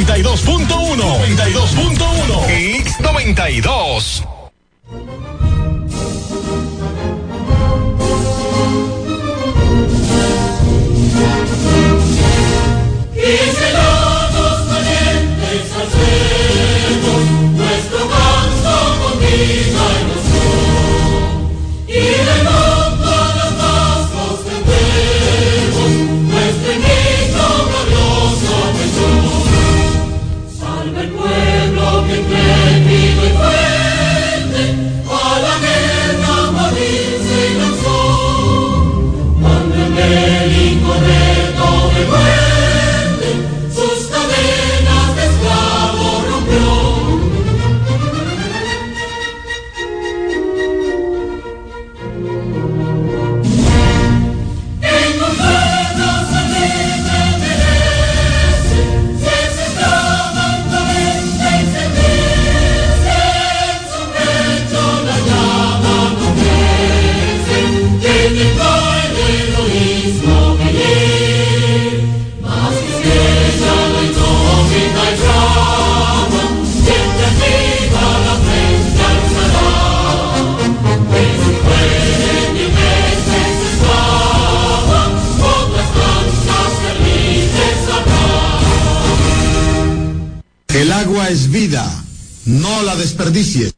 Treinta y dos punto uno, treinta y dos punto uno, X noventa y dos. No la desperdicies.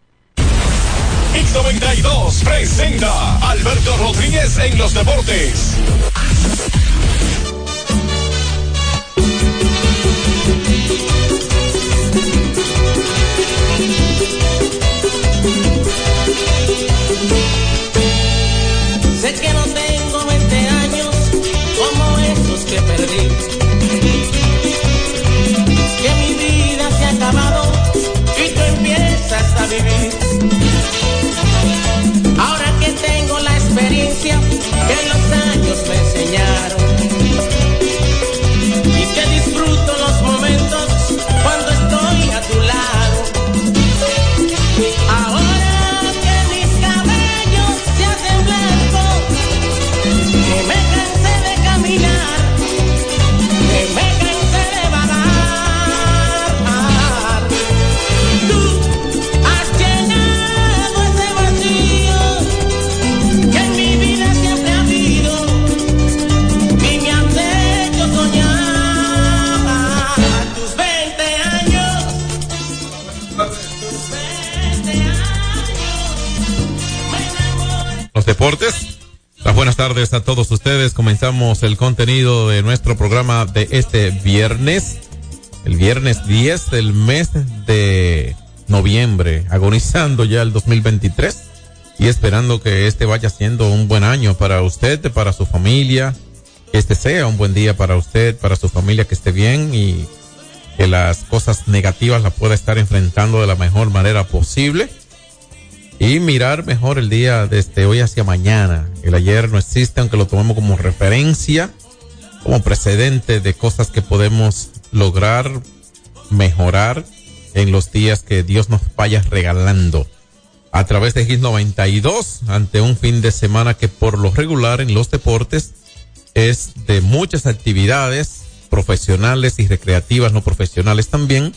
El contenido de nuestro programa de este viernes. El viernes 10 del mes de noviembre, agonizando ya el 2023 y esperando que este vaya siendo un buen año para usted, para su familia. Que este sea un buen día para usted, para su familia, que esté bien y que las cosas negativas las pueda estar enfrentando de la mejor manera posible y mirar mejor el día desde hoy hacia mañana. El ayer no existe, aunque lo tomemos como referencia, como precedente de cosas que podemos lograr, mejorar en los días que Dios nos vaya regalando. A través de GIS 92, ante un fin de semana que por lo regular en los deportes es de muchas actividades profesionales y recreativas, no profesionales también.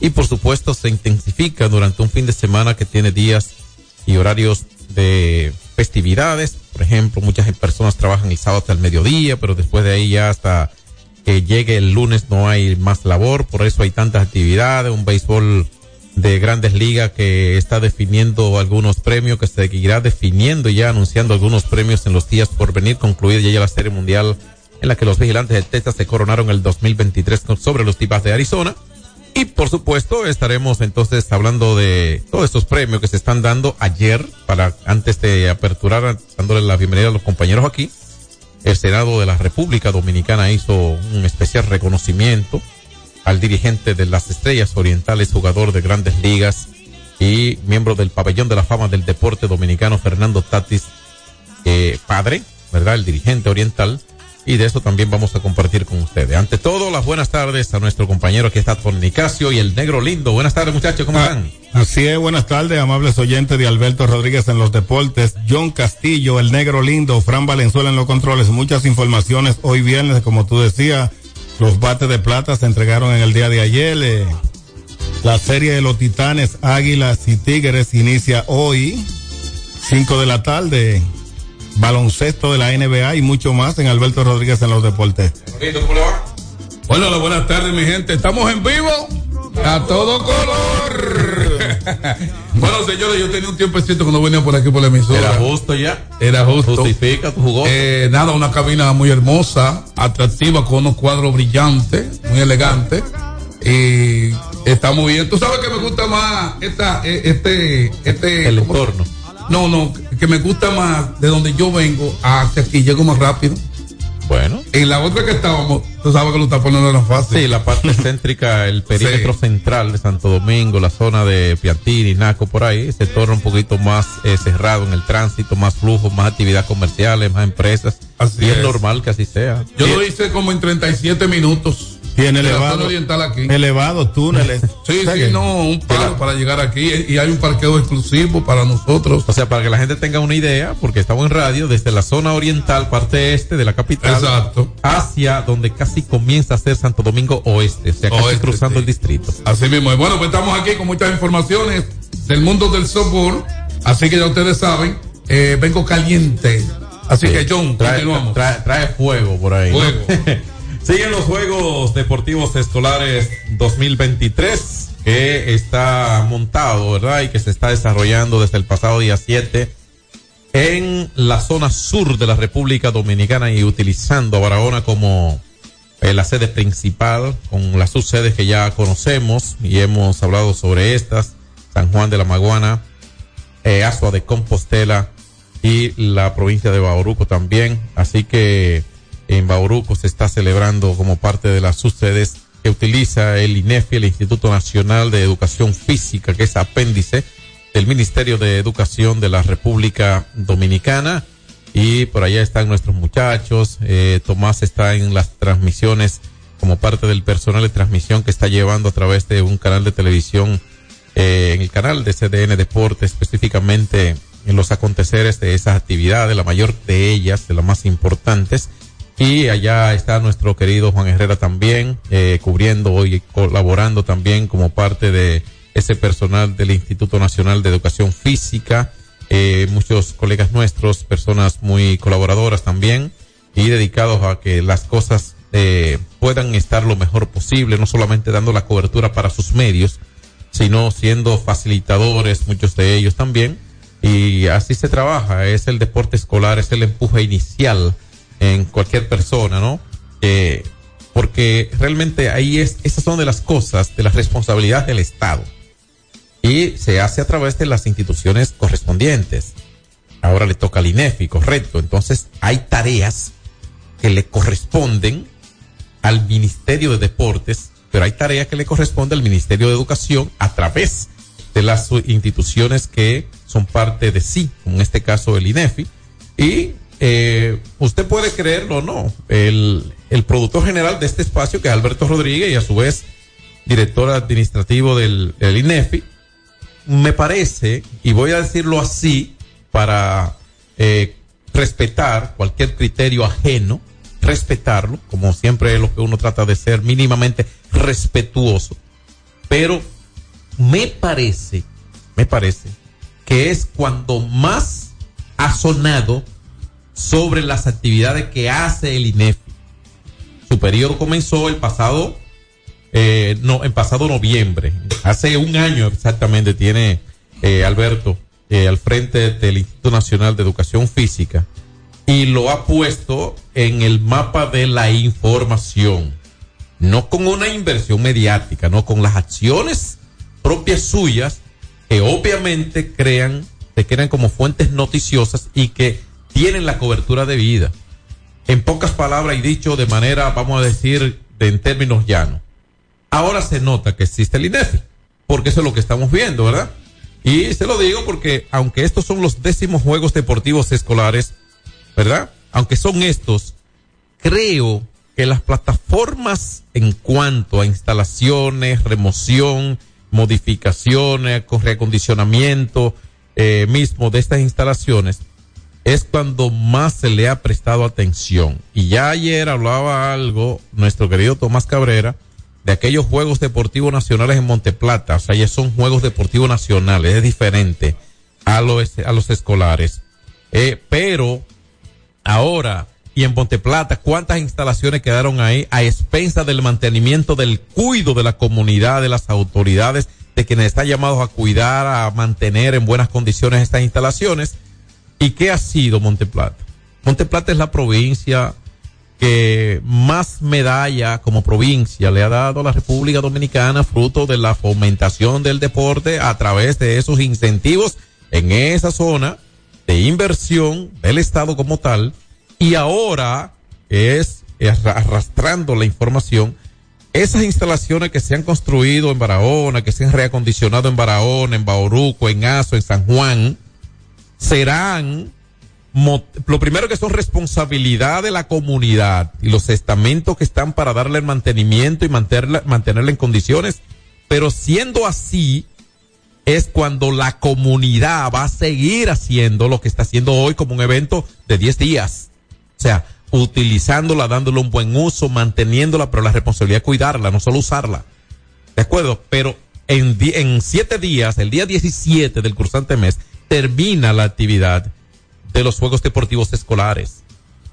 Y por supuesto se intensifica durante un fin de semana que tiene días y horarios de festividades. Por ejemplo, muchas personas trabajan el sábado hasta el mediodía, pero después de ahí ya hasta que llegue el lunes no hay más labor. Por eso hay tantas actividades, un béisbol de grandes ligas que está definiendo algunos premios, que se seguirá definiendo y ya anunciando algunos premios en los días por venir, concluida ya la serie mundial en la que los vigilantes de Texas se coronaron el 2023 sobre los Tibas de Arizona. Y por supuesto estaremos entonces hablando de todos estos premios que se están dando ayer para antes de aperturar, dándole la bienvenida a los compañeros aquí. El Senado de la República Dominicana hizo un especial reconocimiento al dirigente de las Estrellas Orientales, jugador de grandes ligas y miembro del Pabellón de la Fama del Deporte Dominicano, Fernando Tatis, eh, padre, ¿verdad? El dirigente oriental. Y de eso también vamos a compartir con ustedes. Ante todo, las buenas tardes a nuestro compañero que está con Nicasio y el negro lindo. Buenas tardes, muchachos, ¿cómo están? Así es, buenas tardes, amables oyentes de Alberto Rodríguez en los deportes, John Castillo, el negro lindo, Fran Valenzuela en los controles, muchas informaciones hoy viernes, como tú decías, Los bates de plata se entregaron en el día de ayer. eh, la serie de los Titanes, Águilas y Tigres inicia hoy, 5 de la tarde. Baloncesto de la NBA y mucho más en Alberto Rodríguez en los deportes. Bueno, hola, buenas tardes, mi gente. Estamos en vivo a todo color. bueno, señores, yo tenía un tiempecito cuando venía por aquí por la emisora. Era justo ya. Era justo. Justifica tu jugoso. Eh, nada, una cabina muy hermosa, atractiva, con unos cuadros brillantes, muy elegantes. Y está muy bien. Tú sabes que me gusta más esta, eh, este, este. el ¿cómo? entorno. No, no, que me gusta más de donde yo vengo hacia aquí, llego más rápido. Bueno. En la otra que estábamos, tú sabes que los tapones no eran fáciles. Sí, la parte céntrica, el perímetro Sí. central de Santo Domingo, la zona de Piantini, Naco, por ahí, se torna un poquito más eh, cerrado en el tránsito, más flujo, más actividad comerciales, más empresas. Así y es es. normal que así sea. Yo lo hice como en 37 minutos. Tiene elevado, oriental aquí. elevado túneles. Sí, O sea sí, que- no, un palo para llegar aquí y hay un parqueo exclusivo para nosotros. O sea, para que la gente tenga una idea, porque estamos en radio, desde la zona oriental, parte este de la capital, Exacto. hacia donde casi comienza a ser Santo Domingo Oeste, o sea, casi Oeste, cruzando sí. el distrito. Así mismo. Bueno, pues estamos aquí con muchas informaciones del mundo del softball. Así que ya ustedes saben, eh, vengo caliente. Así que John, trae, continuamos. trae, trae fuego por ahí. ¿no? Siguen los Juegos Deportivos Escolares 2023 que está montado, ¿verdad? Y que se está desarrollando desde el pasado día 7 en la zona sur de la República Dominicana y utilizando a Barahona como eh, la sede principal, con las subsedes que ya conocemos y hemos hablado sobre estas, San Juan de la Maguana, eh, Asua de Compostela y la provincia de Bauruco también. Así que en Bauruco se está celebrando como parte de las subsedes que utiliza el INEFI, el Instituto Nacional de Educación Física, que es apéndice del Ministerio de Educación de la República Dominicana. Y por allá están nuestros muchachos. Eh, Tomás está en las transmisiones como parte del personal de transmisión que está llevando a través de un canal de televisión, eh, en el canal de CDN Deporte, específicamente en los aconteceres de esas actividades, la mayor de ellas, de las más importantes. Y allá está nuestro querido Juan Herrera también, eh, cubriendo y colaborando también como parte de ese personal del Instituto Nacional de Educación Física. Eh, muchos colegas nuestros, personas muy colaboradoras también y dedicados a que las cosas eh, puedan estar lo mejor posible, no solamente dando la cobertura para sus medios, sino siendo facilitadores, muchos de ellos también. Y así se trabaja, es el deporte escolar, es el empuje inicial en cualquier persona, ¿no? Eh, porque realmente ahí es, esas son de las cosas, de las responsabilidades del Estado. Y se hace a través de las instituciones correspondientes. Ahora le toca al INEFI, correcto. Entonces hay tareas que le corresponden al Ministerio de Deportes, pero hay tareas que le corresponden al Ministerio de Educación a través de las instituciones que son parte de sí, en este caso el INEFI. Y eh, usted puede creerlo o no, el, el productor general de este espacio, que es Alberto Rodríguez, y a su vez director administrativo del, INEFI, me parece, y voy a decirlo así, para eh, respetar cualquier criterio ajeno, respetarlo, como siempre es lo que uno trata de ser mínimamente respetuoso, pero me parece, me parece que es cuando más ha sonado sobre las actividades que hace el INEFI. Su periodo comenzó el pasado, eh, no, en pasado noviembre, hace un año exactamente tiene eh, Alberto eh, al frente del Instituto Nacional de Educación Física y lo ha puesto en el mapa de la información, no con una inversión mediática, no con las acciones propias suyas que obviamente crean, se crean como fuentes noticiosas y que tienen la cobertura de vida. En pocas palabras y dicho de manera, vamos a decir, de, en términos llanos. Ahora se nota que existe el INEFI, porque eso es lo que estamos viendo, ¿verdad? Y se lo digo porque aunque estos son los décimos Juegos Deportivos Escolares, ¿verdad? Aunque son estos, creo que las plataformas en cuanto a instalaciones, remoción, modificaciones, con reacondicionamiento eh, mismo de estas instalaciones, es cuando más se le ha prestado atención. Y ya ayer hablaba algo nuestro querido Tomás Cabrera de aquellos Juegos Deportivos Nacionales en Monteplata. O sea, ya son Juegos Deportivos Nacionales, es diferente a los, a los escolares. Eh, pero ahora, y en Monteplata, ¿cuántas instalaciones quedaron ahí a expensa del mantenimiento del cuido de la comunidad, de las autoridades, de quienes están llamados a cuidar, a mantener en buenas condiciones estas instalaciones? ¿Y qué ha sido Monteplata? Monteplata es la provincia que más medalla como provincia le ha dado a la República Dominicana fruto de la fomentación del deporte a través de esos incentivos en esa zona de inversión del Estado como tal y ahora es arrastrando la información esas instalaciones que se han construido en Barahona, que se han reacondicionado en Barahona, en Bauruco, en Azo, en San Juan, serán lo primero que son responsabilidad de la comunidad y los estamentos que están para darle el mantenimiento y mantenerla, mantenerla en condiciones, pero siendo así es cuando la comunidad va a seguir haciendo lo que está haciendo hoy como un evento de 10 días. O sea, utilizándola, dándole un buen uso, manteniéndola, pero la responsabilidad es cuidarla, no solo usarla. ¿De acuerdo? Pero en, en siete días, el día 17 del cursante mes, termina la actividad de los Juegos Deportivos Escolares.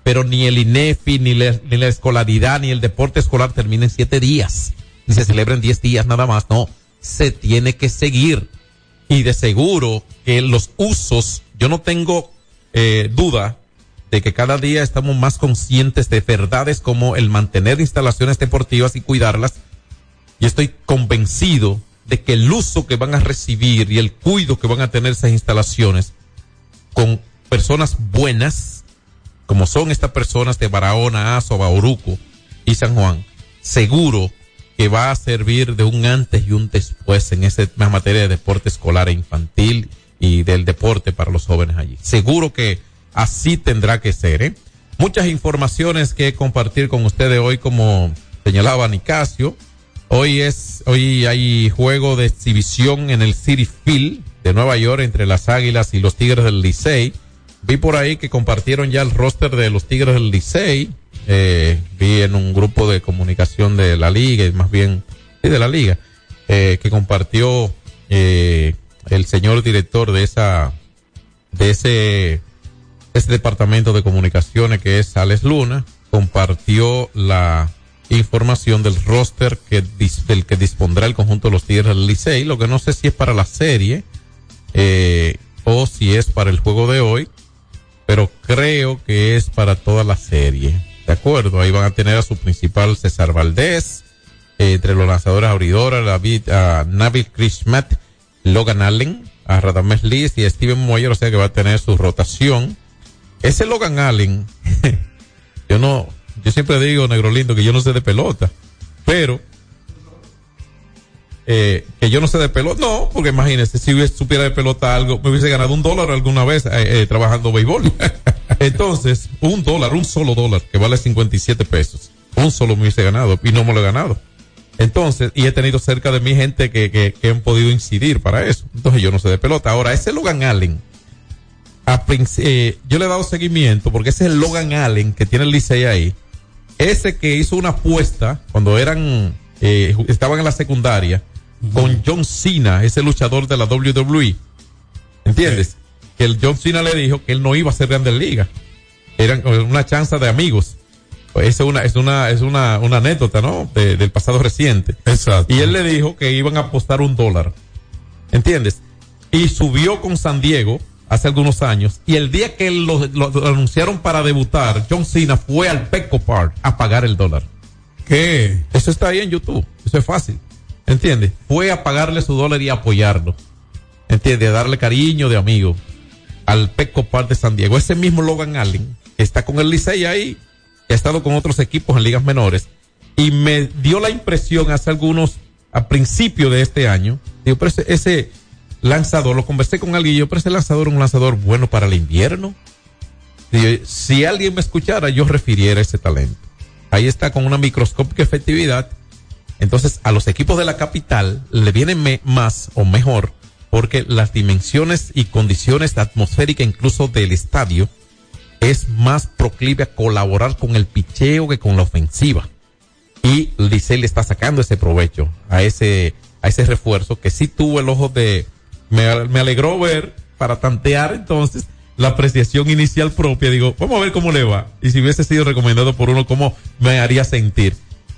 Pero ni el INEFI, ni, la escolaridad, ni el deporte escolar termina siete días. Ni se celebra en diez días nada más. No, se tiene que seguir. Y de seguro que los usos, yo no tengo eh, duda de que cada día estamos más conscientes de verdades como el mantener instalaciones deportivas y cuidarlas. Y estoy convencido de que el uso que van a recibir y el cuidado que van a tener esas instalaciones con personas buenas, como son estas personas de Barahona, Azo, Bauruco y San Juan, seguro que va a servir de un antes y un después en esa materia de deporte escolar e infantil y del deporte para los jóvenes allí. Seguro que así tendrá que ser. ¿eh? Muchas informaciones que compartir con ustedes hoy, como señalaba Nicasio. Hoy es, hoy hay juego de exhibición en el City Field de Nueva York entre las Águilas y los Tigres del Licey. Vi por ahí que compartieron ya el roster de los Tigres del Licey. Eh, vi en un grupo de comunicación de la liga, más bien sí, de la liga, eh, que compartió eh, el señor director de esa, de ese, ese departamento de comunicaciones que es Alex Luna, compartió la información del roster que del que dispondrá el conjunto de los Tigres del Licey, lo que no sé si es para la serie eh, o si es para el juego de hoy, pero creo que es para toda la serie. De acuerdo, ahí van a tener a su principal César Valdés, eh, entre los lanzadores abridores, David, a Nabil Krishmat, Logan Allen, a Radames Liz y a Steven Moyer, o sea que va a tener su rotación. Ese Logan Allen, yo no, yo siempre digo, negro lindo, que yo no sé de pelota, pero eh, que yo no sé de pelota, no, porque imagínese, si hubiese, supiera de pelota algo, me hubiese ganado un dólar alguna vez eh, eh, trabajando béisbol. Entonces, un dólar, un solo dólar, que vale 57 pesos, un solo me hubiese ganado y no me lo he ganado. Entonces, y he tenido cerca de mi gente que, que, que han podido incidir para eso. Entonces, yo no sé de pelota. Ahora, ese Logan Allen, a, eh, yo le he dado seguimiento porque ese es el Logan Allen que tiene el Licey ahí. Ese que hizo una apuesta cuando eran, eh, estaban en la secundaria con John Cena, ese luchador de la WWE. ¿Entiendes? Que el John Cena le dijo que él no iba a ser grande liga. Eran una chanza de amigos. Pues es una, es una, es una, una anécdota, ¿no? De- del pasado reciente. Exacto. Y él le dijo que iban a apostar un dólar. ¿Entiendes? Y subió con San Diego hace algunos años. Y el día que lo, lo- lo anunciaron para debutar, John Cena fue al Petco Park a pagar el dólar. ¿Qué? Eso está ahí en YouTube. Eso es fácil. ¿Entiendes? Fue a pagarle su dólar y a apoyarlo. ¿Entiendes? A darle cariño de amigo al Petco Park de San Diego. Ese mismo Logan Allen está con el Licey ahí, ha estado con otros equipos en ligas menores. Y me dio la impresión hace algunos, a principio de este año, digo, pero ese, ese lanzador, lo conversé con alguien y yo, pero ese lanzador es un lanzador bueno para el invierno. Digo, si alguien me escuchara, yo refiriera ese talento. Ahí está con una microscópica efectividad. Entonces, a los equipos de la capital le viene me- más o mejor porque las dimensiones y condiciones atmosféricas incluso del estadio es más proclive a colaborar con el picheo que con la ofensiva. Y Licey le está sacando ese provecho a ese, a ese refuerzo que sí tuvo el ojo de, me, alegró ver para tantear entonces la apreciación inicial propia. Digo, vamos a ver cómo le va. Y si hubiese sido recomendado por uno, cómo me haría sentir.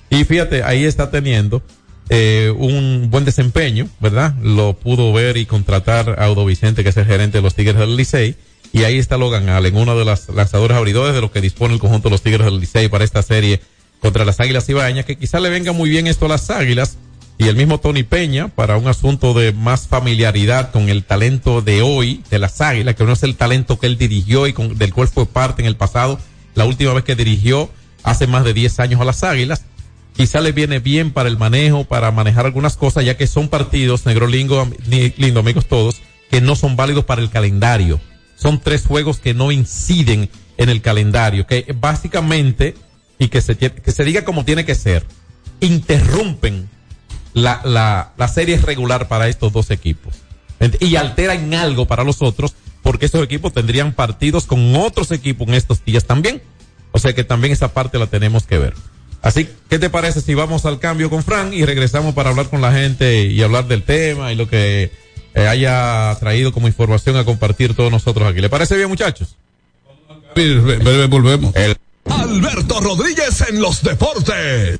Y fíjate, ahí está teniendo eh, un buen desempeño, ¿verdad? Lo pudo ver y contratar a Audo Vicente, que es el gerente de los Tigres del Licey. Y ahí está Logan Allen, uno de los lanzadores abridores de los que dispone el conjunto de los Tigres del Licey para esta serie contra las Águilas Ibañas, que quizá le venga muy bien esto a las Águilas. Y el mismo Tony Peña, para un asunto de más familiaridad con el talento de hoy de las Águilas, que no es el talento que él dirigió y con, del cual fue parte en el pasado, la última vez que dirigió hace más de 10 años a las Águilas quizá le viene bien para el manejo, para manejar algunas cosas, ya que son partidos, negro lindo, lindo amigos todos, que no son válidos para el calendario. Son tres juegos que no inciden en el calendario, que básicamente, y que se, que se diga como tiene que ser, interrumpen la, la, la serie regular para estos dos equipos. Y alteran algo para los otros, porque estos equipos tendrían partidos con otros equipos en estos días también. O sea que también esa parte la tenemos que ver. Así, ¿qué te parece si vamos al cambio con Frank y regresamos para hablar con la gente y hablar del tema y lo que eh, haya traído como información a compartir todos nosotros aquí? ¿Le parece bien, muchachos? Volvemos. Alberto Rodríguez en los deportes.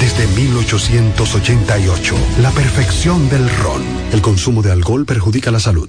desde 1888, la perfección del ron. El consumo de alcohol perjudica la salud.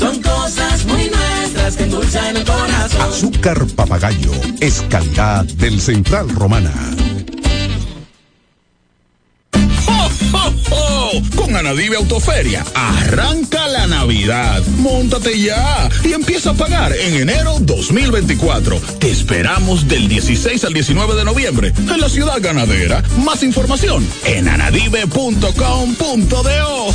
Son cosas muy nuestras que endulzan el corazón. Azúcar papagayo es calidad del Central Romana. Con Anadive Autoferia, arranca la Navidad. Móntate ya y empieza a pagar en enero 2024. Te esperamos del 16 al 19 de noviembre en la ciudad ganadera. Más información en anadive.com.do.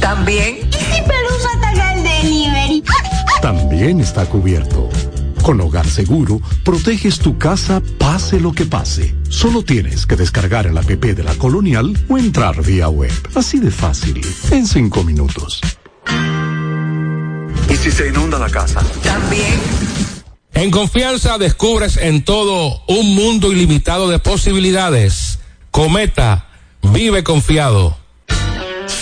También. ¿Y si Pelusa ataca el delivery? También está cubierto. Con Hogar Seguro, proteges tu casa pase lo que pase. Solo tienes que descargar el app de la Colonial o entrar vía web. Así de fácil, en cinco minutos. ¿Y si se inunda la casa? También. En confianza descubres en todo un mundo ilimitado de posibilidades. Cometa, vive confiado.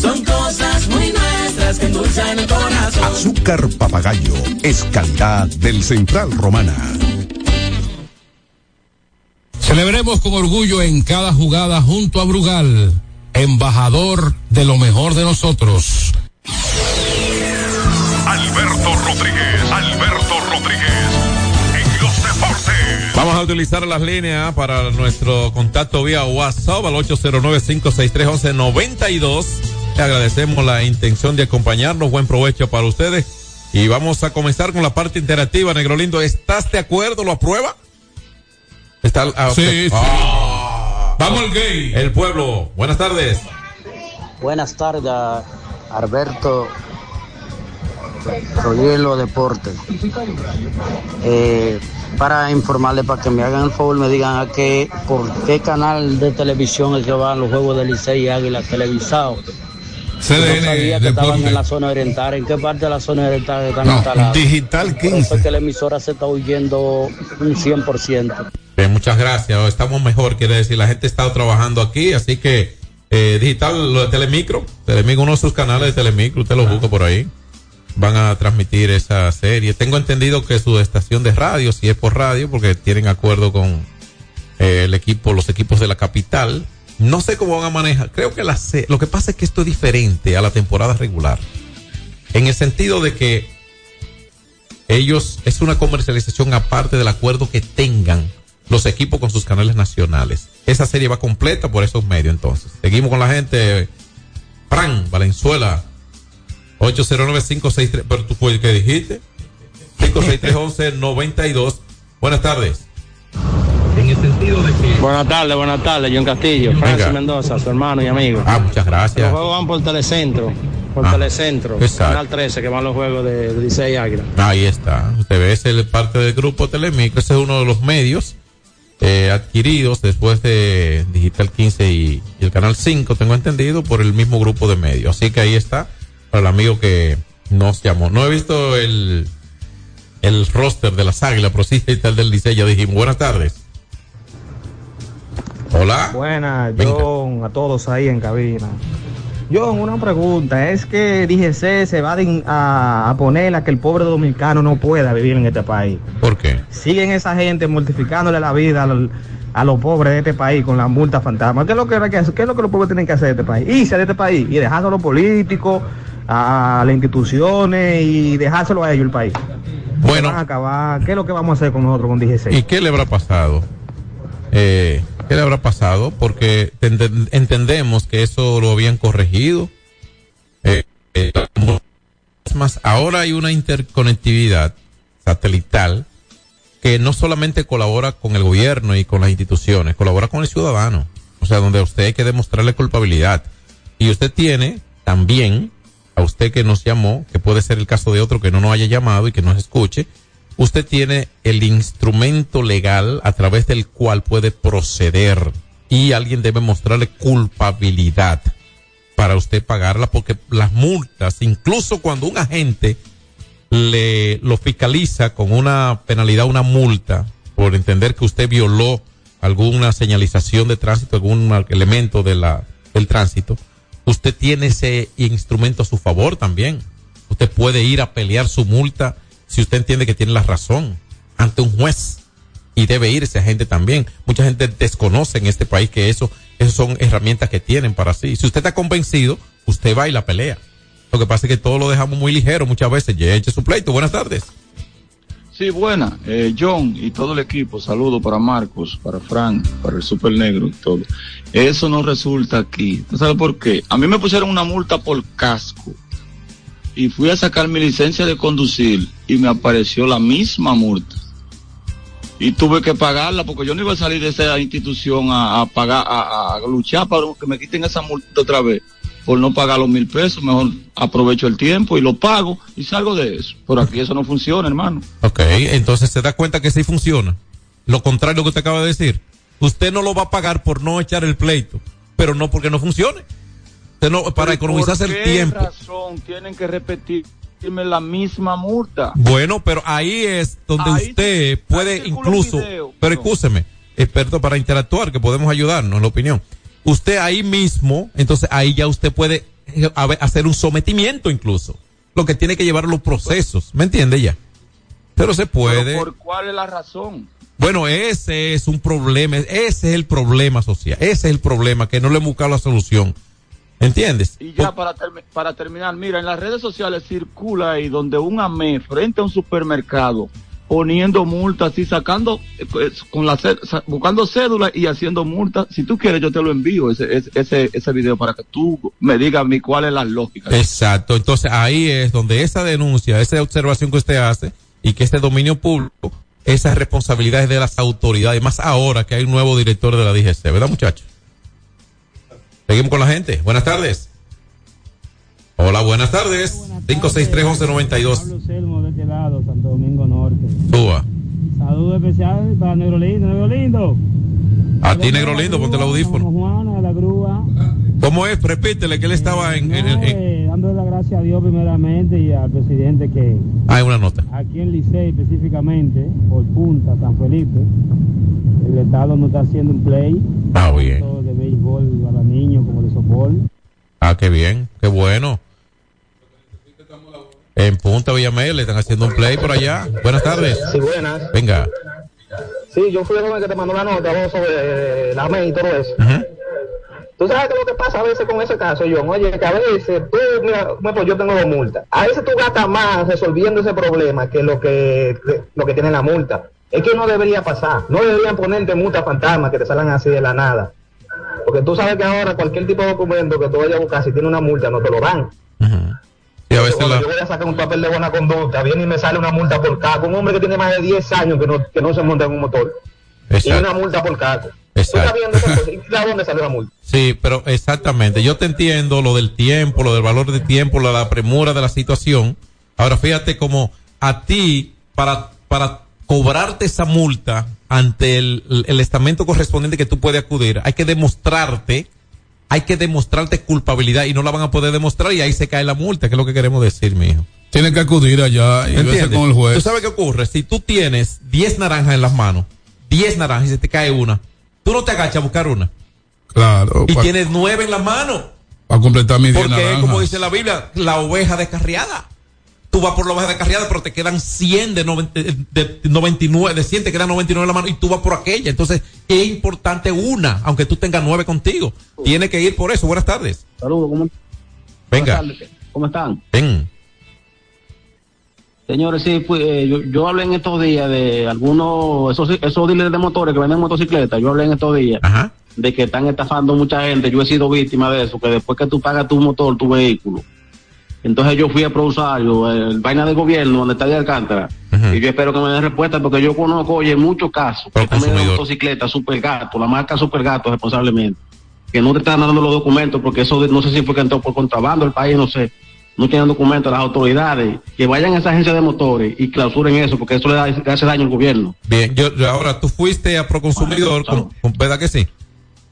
Son cosas muy nuestras que endulzan el corazón. Azúcar papagayo es calidad del Central Romana. Celebremos con orgullo en cada jugada junto a Brugal, embajador de lo mejor de nosotros. Alberto Rodríguez, Alberto Rodríguez, en los deportes. Vamos a utilizar las líneas para nuestro contacto vía WhatsApp al 809-563-1192. Le agradecemos la intención de acompañarnos. Buen provecho para ustedes. Y vamos a comenzar con la parte interactiva, Negro Lindo. ¿Estás de acuerdo? ¿Lo aprueba? Está, ah, Sí, sí. Ah. Vamos al gay. El pueblo. Buenas tardes. Buenas tardes, Alberto Royelo Deporte. Eh, para informarle, para que me hagan el favor, me digan a qué, por qué canal de televisión es que van los juegos de Licey y Águila televisados. CDN no sabía que estaban en la zona oriental. ¿En qué parte de la zona oriental están No, instalados? Digital Por eso es que la emisora se está huyendo un 100%. Bien, muchas gracias. Estamos mejor, quiere decir, la gente ha estado trabajando aquí, así que eh, digital, lo de Telemicro, Telemicro, uno de sus canales de Telemicro, usted lo busca por ahí. Van a transmitir esa serie. Tengo entendido que su estación de radio, si es por radio, porque tienen acuerdo con eh, el equipo, los equipos de la capital. No sé cómo van a manejar. Creo que la lo que pasa es que esto es diferente a la temporada regular. En el sentido de que ellos es una comercialización aparte del acuerdo que tengan los equipos con sus canales nacionales. Esa serie va completa por esos medios entonces. Seguimos con la gente. Fran Valenzuela 809-563, pero tú fue el que dijiste. 563-1192. Buenas tardes. En el sentido de que. Buenas tardes, buenas tardes, John Castillo. Francis Mendoza, su hermano y amigo. Ah, muchas gracias. Los juegos van por Telecentro, por Ah, Telecentro, exacto. Canal 13, que van los juegos de, de Licey y Águila. Ahí está. Usted ve, es el parte del grupo Telemicro. Ese es uno de los medios eh, adquiridos después de Digital 15 y, y el Canal 5, tengo entendido, por el mismo grupo de medios. Así que ahí está, para el amigo que nos llamó. No he visto el, el roster de las águilas, pero sí está el del Licey. Ya dijimos, buenas tardes. Hola. Buenas. John, a todos ahí en cabina. John, una pregunta. Es que DGC se va a poner a que el pobre dominicano no pueda vivir en este país. ¿Por qué? Siguen esa gente mortificándole la vida a los pobres de este país con la multa fantasma. ¿Qué es lo que, hay que hacer? ¿Qué es lo que los pobres tienen que hacer de este país? Irse de este país y dejárselo a los políticos, a las instituciones y dejárselo a ellos el país. Bueno. Van a acabar. ¿Qué es lo que vamos a hacer con nosotros con DGC? ¿Y qué le habrá pasado? Eh, ¿Qué le habrá pasado? Porque enten- entendemos que eso lo habían corregido. Eh, eh, más, ahora hay una interconectividad satelital que no solamente colabora con el gobierno y con las instituciones, colabora con el ciudadano. O sea, donde a usted hay que demostrarle culpabilidad. Y usted tiene también, a usted que nos llamó, que puede ser el caso de otro que no nos haya llamado y que nos escuche, usted tiene el instrumento legal a través del cual puede proceder y alguien debe mostrarle culpabilidad para usted pagarla porque las multas, incluso cuando un agente le lo fiscaliza con una penalidad, una multa por entender que usted violó alguna señalización de tránsito, algún elemento de la del tránsito, usted tiene ese instrumento a su favor también. Usted puede ir a pelear su multa si usted entiende que tiene la razón ante un juez y debe ir ese agente también. Mucha gente desconoce en este país que eso, eso son herramientas que tienen para sí. Si usted está convencido, usted va y la pelea. Lo que pasa es que todo lo dejamos muy ligero muchas veces. Ya eche su pleito. Buenas tardes. Sí, buena. Eh, John y todo el equipo, saludo para Marcos, para Frank, para el Super Negro y todo. Eso no resulta aquí. ¿Tú sabes por qué? A mí me pusieron una multa por casco y fui a sacar mi licencia de conducir y me apareció la misma multa. Y tuve que pagarla porque yo no iba a salir de esa institución a, a pagar, a, luchar para que me quiten esa multa otra vez. por no pagar los mil pesos, mejor aprovecho el tiempo y lo pago y salgo de eso. Por aquí eso no funciona, hermano. Ok, entonces se da cuenta que sí funciona. Lo contrario que usted acaba de decir. Usted no lo va a pagar por no echar el pleito, pero no porque no funcione. No, para economizarse ¿por el qué tiempo. razón tienen que repetirme la misma multa? Bueno, pero ahí es donde Ahí usted puede incluso, video. pero escúcheme, experto para interactuar, que podemos ayudarnos, la opinión. Usted ahí mismo, entonces ahí ya usted puede eh, hacer un sometimiento incluso. Lo que tiene que llevar los procesos, ¿me entiende ya? Pero se puede. Pero ¿Por cuál es la razón? Bueno, ese es un problema, ese es el problema social, ese es el problema, que no le hemos buscado la solución. ¿Entiendes? Y ya para, para terminar, mira, en las redes sociales circula ahí donde un AME frente a un supermercado poniendo multas y sacando, eh, con la buscando cédula y haciendo multas. Si tú quieres, yo te lo envío ese, ese, ese, ese video para que tú me digas a mí cuál es la lógica. Exacto, entonces ahí es donde esa denuncia, esa observación que usted hace y que este dominio público, esas responsabilidades de las autoridades, más ahora que hay un nuevo director de la DGC, ¿verdad muchachos? Seguimos con la gente. Buenas tardes. Hola, buenas tardes. 563-1192. Pablo Selmo de este lado, Santo Domingo Norte. Suba. Saludo especial para Negro Lindo, Negro Lindo. A ti, negro lindo, ponte el audífono. Juana de la grúa. ¿Cómo es? Repítele que él estaba en... en- en- Eh, dándole las gracias a Dios primeramente y al presidente que Ah, una nota. aquí en Licey específicamente, por Punta, San Felipe, el Estado nos está haciendo un play. Ah, bien. tanto de béisbol para niños como de softball. Ah, qué bien, qué bueno. En Punta Villamel le están haciendo un play por allá. Buenas tardes. Sí, buenas. Venga. Sí, yo fui el joven que te mandó la nota sobre eh, la MEI y todo eso. Tú sabes que lo que pasa a veces con ese caso, John, oye, que a veces tú, mira, ejemplo, yo tengo dos multas. A veces tú gastas más resolviendo ese problema que lo que lo que tiene la multa. Es que no debería pasar. No deberían ponerte multas fantasmas que te salgan así de la nada. Porque tú sabes que ahora cualquier tipo de documento que tú vayas a buscar, si tiene una multa, no te lo dan. Y a veces Cuando la- yo voy a sacar un papel de buena conducta, viene y me sale una multa por caco. Un hombre que tiene más de 10 años que no, que no se monta en un motor. Y Exacto. una multa por caco. ¿Tú Exacto. ¿Y de dónde salió la multa? Sí, pero exactamente. Yo te entiendo lo del tiempo, lo del valor del tiempo, la, la premura de la situación. Ahora fíjate como a ti, para, para cobrarte esa multa ante el, el- estamento correspondiente que tú puedes acudir, hay que demostrarte, hay que demostrarte culpabilidad y no la van a poder demostrar y ahí se cae la multa, que es lo que queremos decir, mijo. Tiene que acudir allá y con el juez. ¿Tú sabes qué ocurre? Si tú tienes 10 naranjas en las manos, 10 naranjas y se te cae una, tú no te agachas a buscar una. Claro. Y tienes 9 en las manos. Para completar 10 Porque naranjas. como dice la Biblia, la oveja descarriada. Tú vas por la oveja descarriada, pero te quedan 100 de, 90 de 99, de 100 te quedan 99 en la mano y tú vas por aquella. Entonces, es importante una, aunque tú tengas 9 contigo. Tienes que ir por eso. Buenas tardes. Saludos, ¿cómo, Venga, buenas tardes. ¿Cómo están? ven. Señores, sí, pues, eh, yo, yo hablé en estos días de algunos, esos, esos dealers de motores que venden motocicletas, yo hablé en estos días de que están estafando mucha gente, yo he sido víctima de eso, que después que tú pagas tu motor, tu vehículo, entonces yo fui a Prousario, el vaina de gobierno, donde está de Alcántara, y yo espero que me den respuesta porque yo conozco, oye, muchos casos, que están vendiendo motocicletas, Super Gato, la marca Super Gato responsablemente, que no te están dando los documentos porque eso de- no sé si fue que entró por contrabando el país, no sé, no tienen documentos las autoridades, que vayan a esa agencia de motores y clausuren eso porque eso le, da- le hace daño al gobierno. Bien, yo, yo ahora tú fuiste a Proconsumidor, con, con- ¿verdad que sí?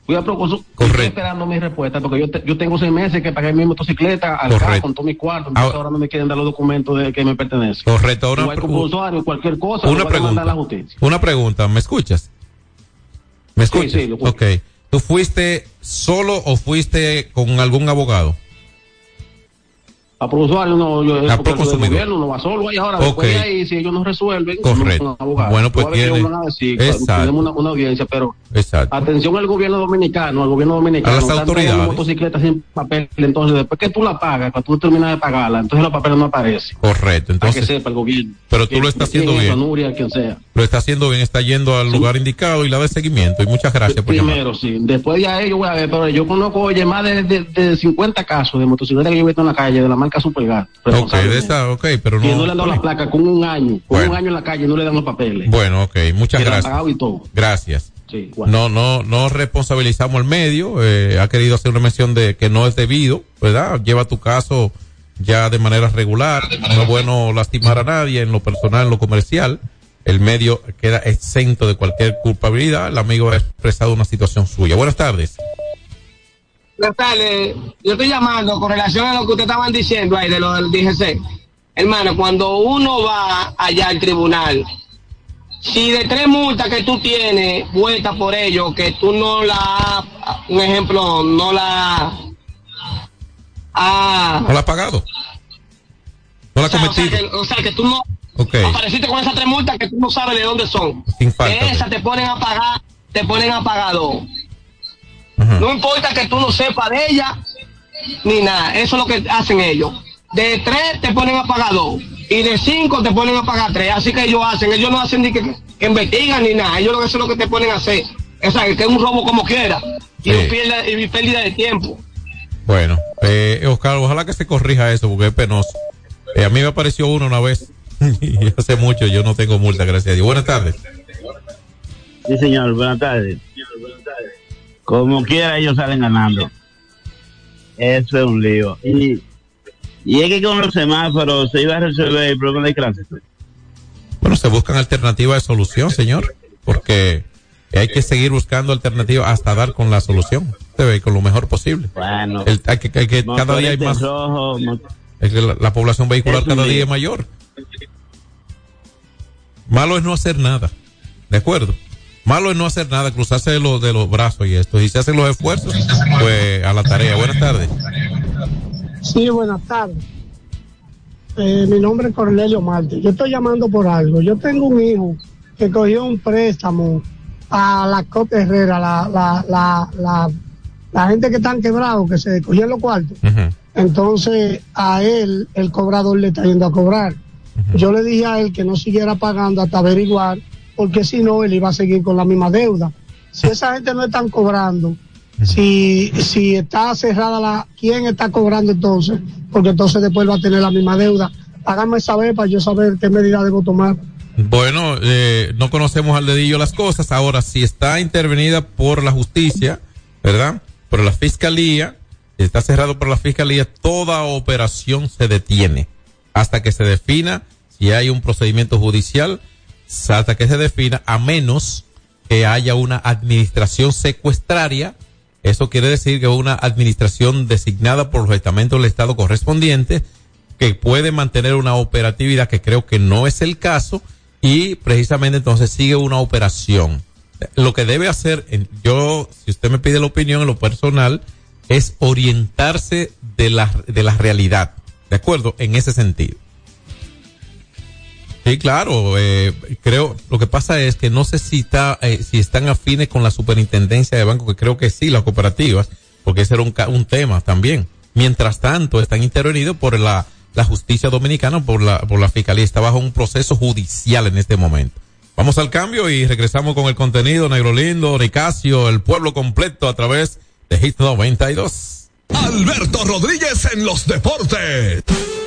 Fui a estoy esperando mi respuesta porque yo, te- yo tengo seis meses que pagué mi motocicleta al carro con todo mi cuarto, entonces Ahora- no me quieren dar los documentos de que me pertenece. Correcto, ahora Igual como usuario, cualquier cosa, una van a la pregunta. justicia. Una pregunta, ¿me escuchas? ¿Me Sí, escuchas? sí, lo escucho. ok. ¿Tú fuiste solo o fuiste con algún abogado? A usuario no, yo, A el gobierno no va solo y ahora después Ok. de ahí, si ellos no resuelven, Correcto. no. Bueno, pues tiene- decir, tenemos una, una audiencia, pero Exacto. Atención al gobierno dominicano, al gobierno dominicano. A las autoridades. trayendo motocicletas sin papel, entonces después que tú la pagas, cuando tú terminas de pagarla, entonces los papeles no aparecen. Correcto, Para que entonces, sepa el gobierno. pero tú lo estás haciendo bien. Nuria, quien sea. Lo está haciendo bien, está yendo al lugar indicado y la de seguimiento. Y muchas gracias por llamar. Primero, sí. Después de ahí yo voy a ver, pero yo conozco, oye, más de, de, de 50 casos de motocicletas que yo he visto en la calle de la marca Supergat. Ok, de esa, ok, pero Que no le han dado las placas con un año, con Bueno. un año en la calle no le dan los papeles. Bueno, ok, muchas Que la gracias. y todo. Gracias. no, no, no responsabilizamos al medio, eh, ha querido hacer una mención de que no es debido, ¿verdad? Lleva tu caso ya de manera regular, no es bueno lastimar a nadie en lo personal, en lo comercial, el medio queda exento de cualquier culpabilidad, el amigo ha expresado una situación suya. Buenas tardes. Buenas tardes. Yo estoy llamando con relación a lo que ustedes estaban diciendo ahí de lo del DGC. Hermano, cuando uno va allá al tribunal, si de tres multas que tú tienes vueltas por ello, que tú no la, un ejemplo, no la ah, ¿No la ha pagado? ¿No la ha o sea, o sea, cometido? que, o sea, que tú no apareciste con esas tres multas que tú no sabes de dónde son. Sin falta. Esas te ponen a pagar, te ponen a pagar No importa que tú no sepas de ella, ni nada. Eso es lo que hacen ellos. De tres te ponen a pagar dos. Y de cinco te ponen a pagar tres. Así que ellos hacen. Ellos no hacen ni que, que investigan ni nada. Ellos lo que eso es lo que te ponen a hacer. O sea, que es un robo como quiera. Y, Sí. un pierde- y pérdida de tiempo. Bueno, eh, Oscar, ojalá que se corrija eso porque es penoso. Eh, a mí me apareció uno una vez y hace mucho yo no tengo multa, gracias a Dios. Buenas tardes. Sí, señor, buenas tardes. Como quiera, ellos salen ganando. Eso es un lío. Y, y es que con los semáforos se iba a resolver el problema de tránsito. Bueno, se buscan alternativas de solución, señor, porque hay que seguir buscando alternativas hasta dar con la solución, se ve, con lo mejor posible. Bueno, El- hay que, hay que- cada día hay más, rojos, mo- es que la, la población vehicular cada día es mayor. Malo es no hacer nada, ¿de acuerdo? Malo es no hacer nada, cruzarse de los, de los brazos y esto. Y se hacen los esfuerzos, pues a la tarea. Buenas tardes. Sí, buenas tardes. Eh, mi nombre es Cornelio Marte. Yo estoy llamando por algo. Yo tengo un hijo que cogió un préstamo a la Copia Herrera, la, la, la, la, la gente que están quebrados, que se cogían los cuartos. Entonces a él, el cobrador le está yendo a cobrar. Yo le dije a él que no siguiera pagando hasta averiguar, porque si no, él iba a seguir con la misma deuda. Si esa gente no están cobrando, si, si está cerrada la, ¿quién está cobrando entonces? Porque entonces después va a tener la misma deuda. Háganme saber para yo saber qué medida debo tomar. Bueno, eh, no conocemos al dedillo las cosas. Ahora, si está intervenida por la justicia, ¿verdad? Por la fiscalía, si está cerrado por la fiscalía, toda operación se detiene hasta que se defina si hay un procedimiento judicial, hasta que se defina, a menos que haya una administración secuestraria. Eso quiere decir que una administración designada por los estamentos del Estado correspondientes que puede mantener una operatividad que creo que no es el caso y precisamente entonces sigue una operación. Lo que debe hacer, yo, si usted me pide la opinión en lo personal, es orientarse de de la realidad, ¿de acuerdo? En ese sentido. Sí, claro, eh, creo, lo que pasa es que no sé si eh, si están afines con la superintendencia de banco, que creo que sí, las cooperativas, porque ese era un, un tema también. Mientras tanto, están intervenidos por la, la justicia dominicana, por la, por la fiscalía, está bajo un proceso judicial en este momento. Vamos al cambio y regresamos con el contenido Negro Lindo, Nicasio, el pueblo completo a través de Hit 92. Alberto Rodríguez en los deportes.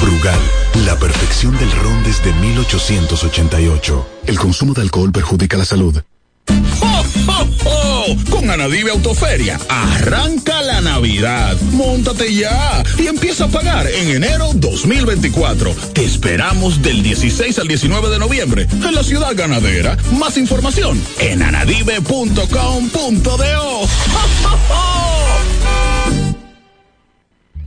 Brugal, la perfección del ron desde 1888. El consumo de alcohol perjudica la salud. ¡Jo, jo, jo! Con Anadive Autoferia, arranca la Navidad. Móntate ya y empieza a pagar en enero 2024. Te esperamos del 16 al 19 de noviembre en la ciudad ganadera. Más información en anadive.com.do. ¡Jo, jo, jo!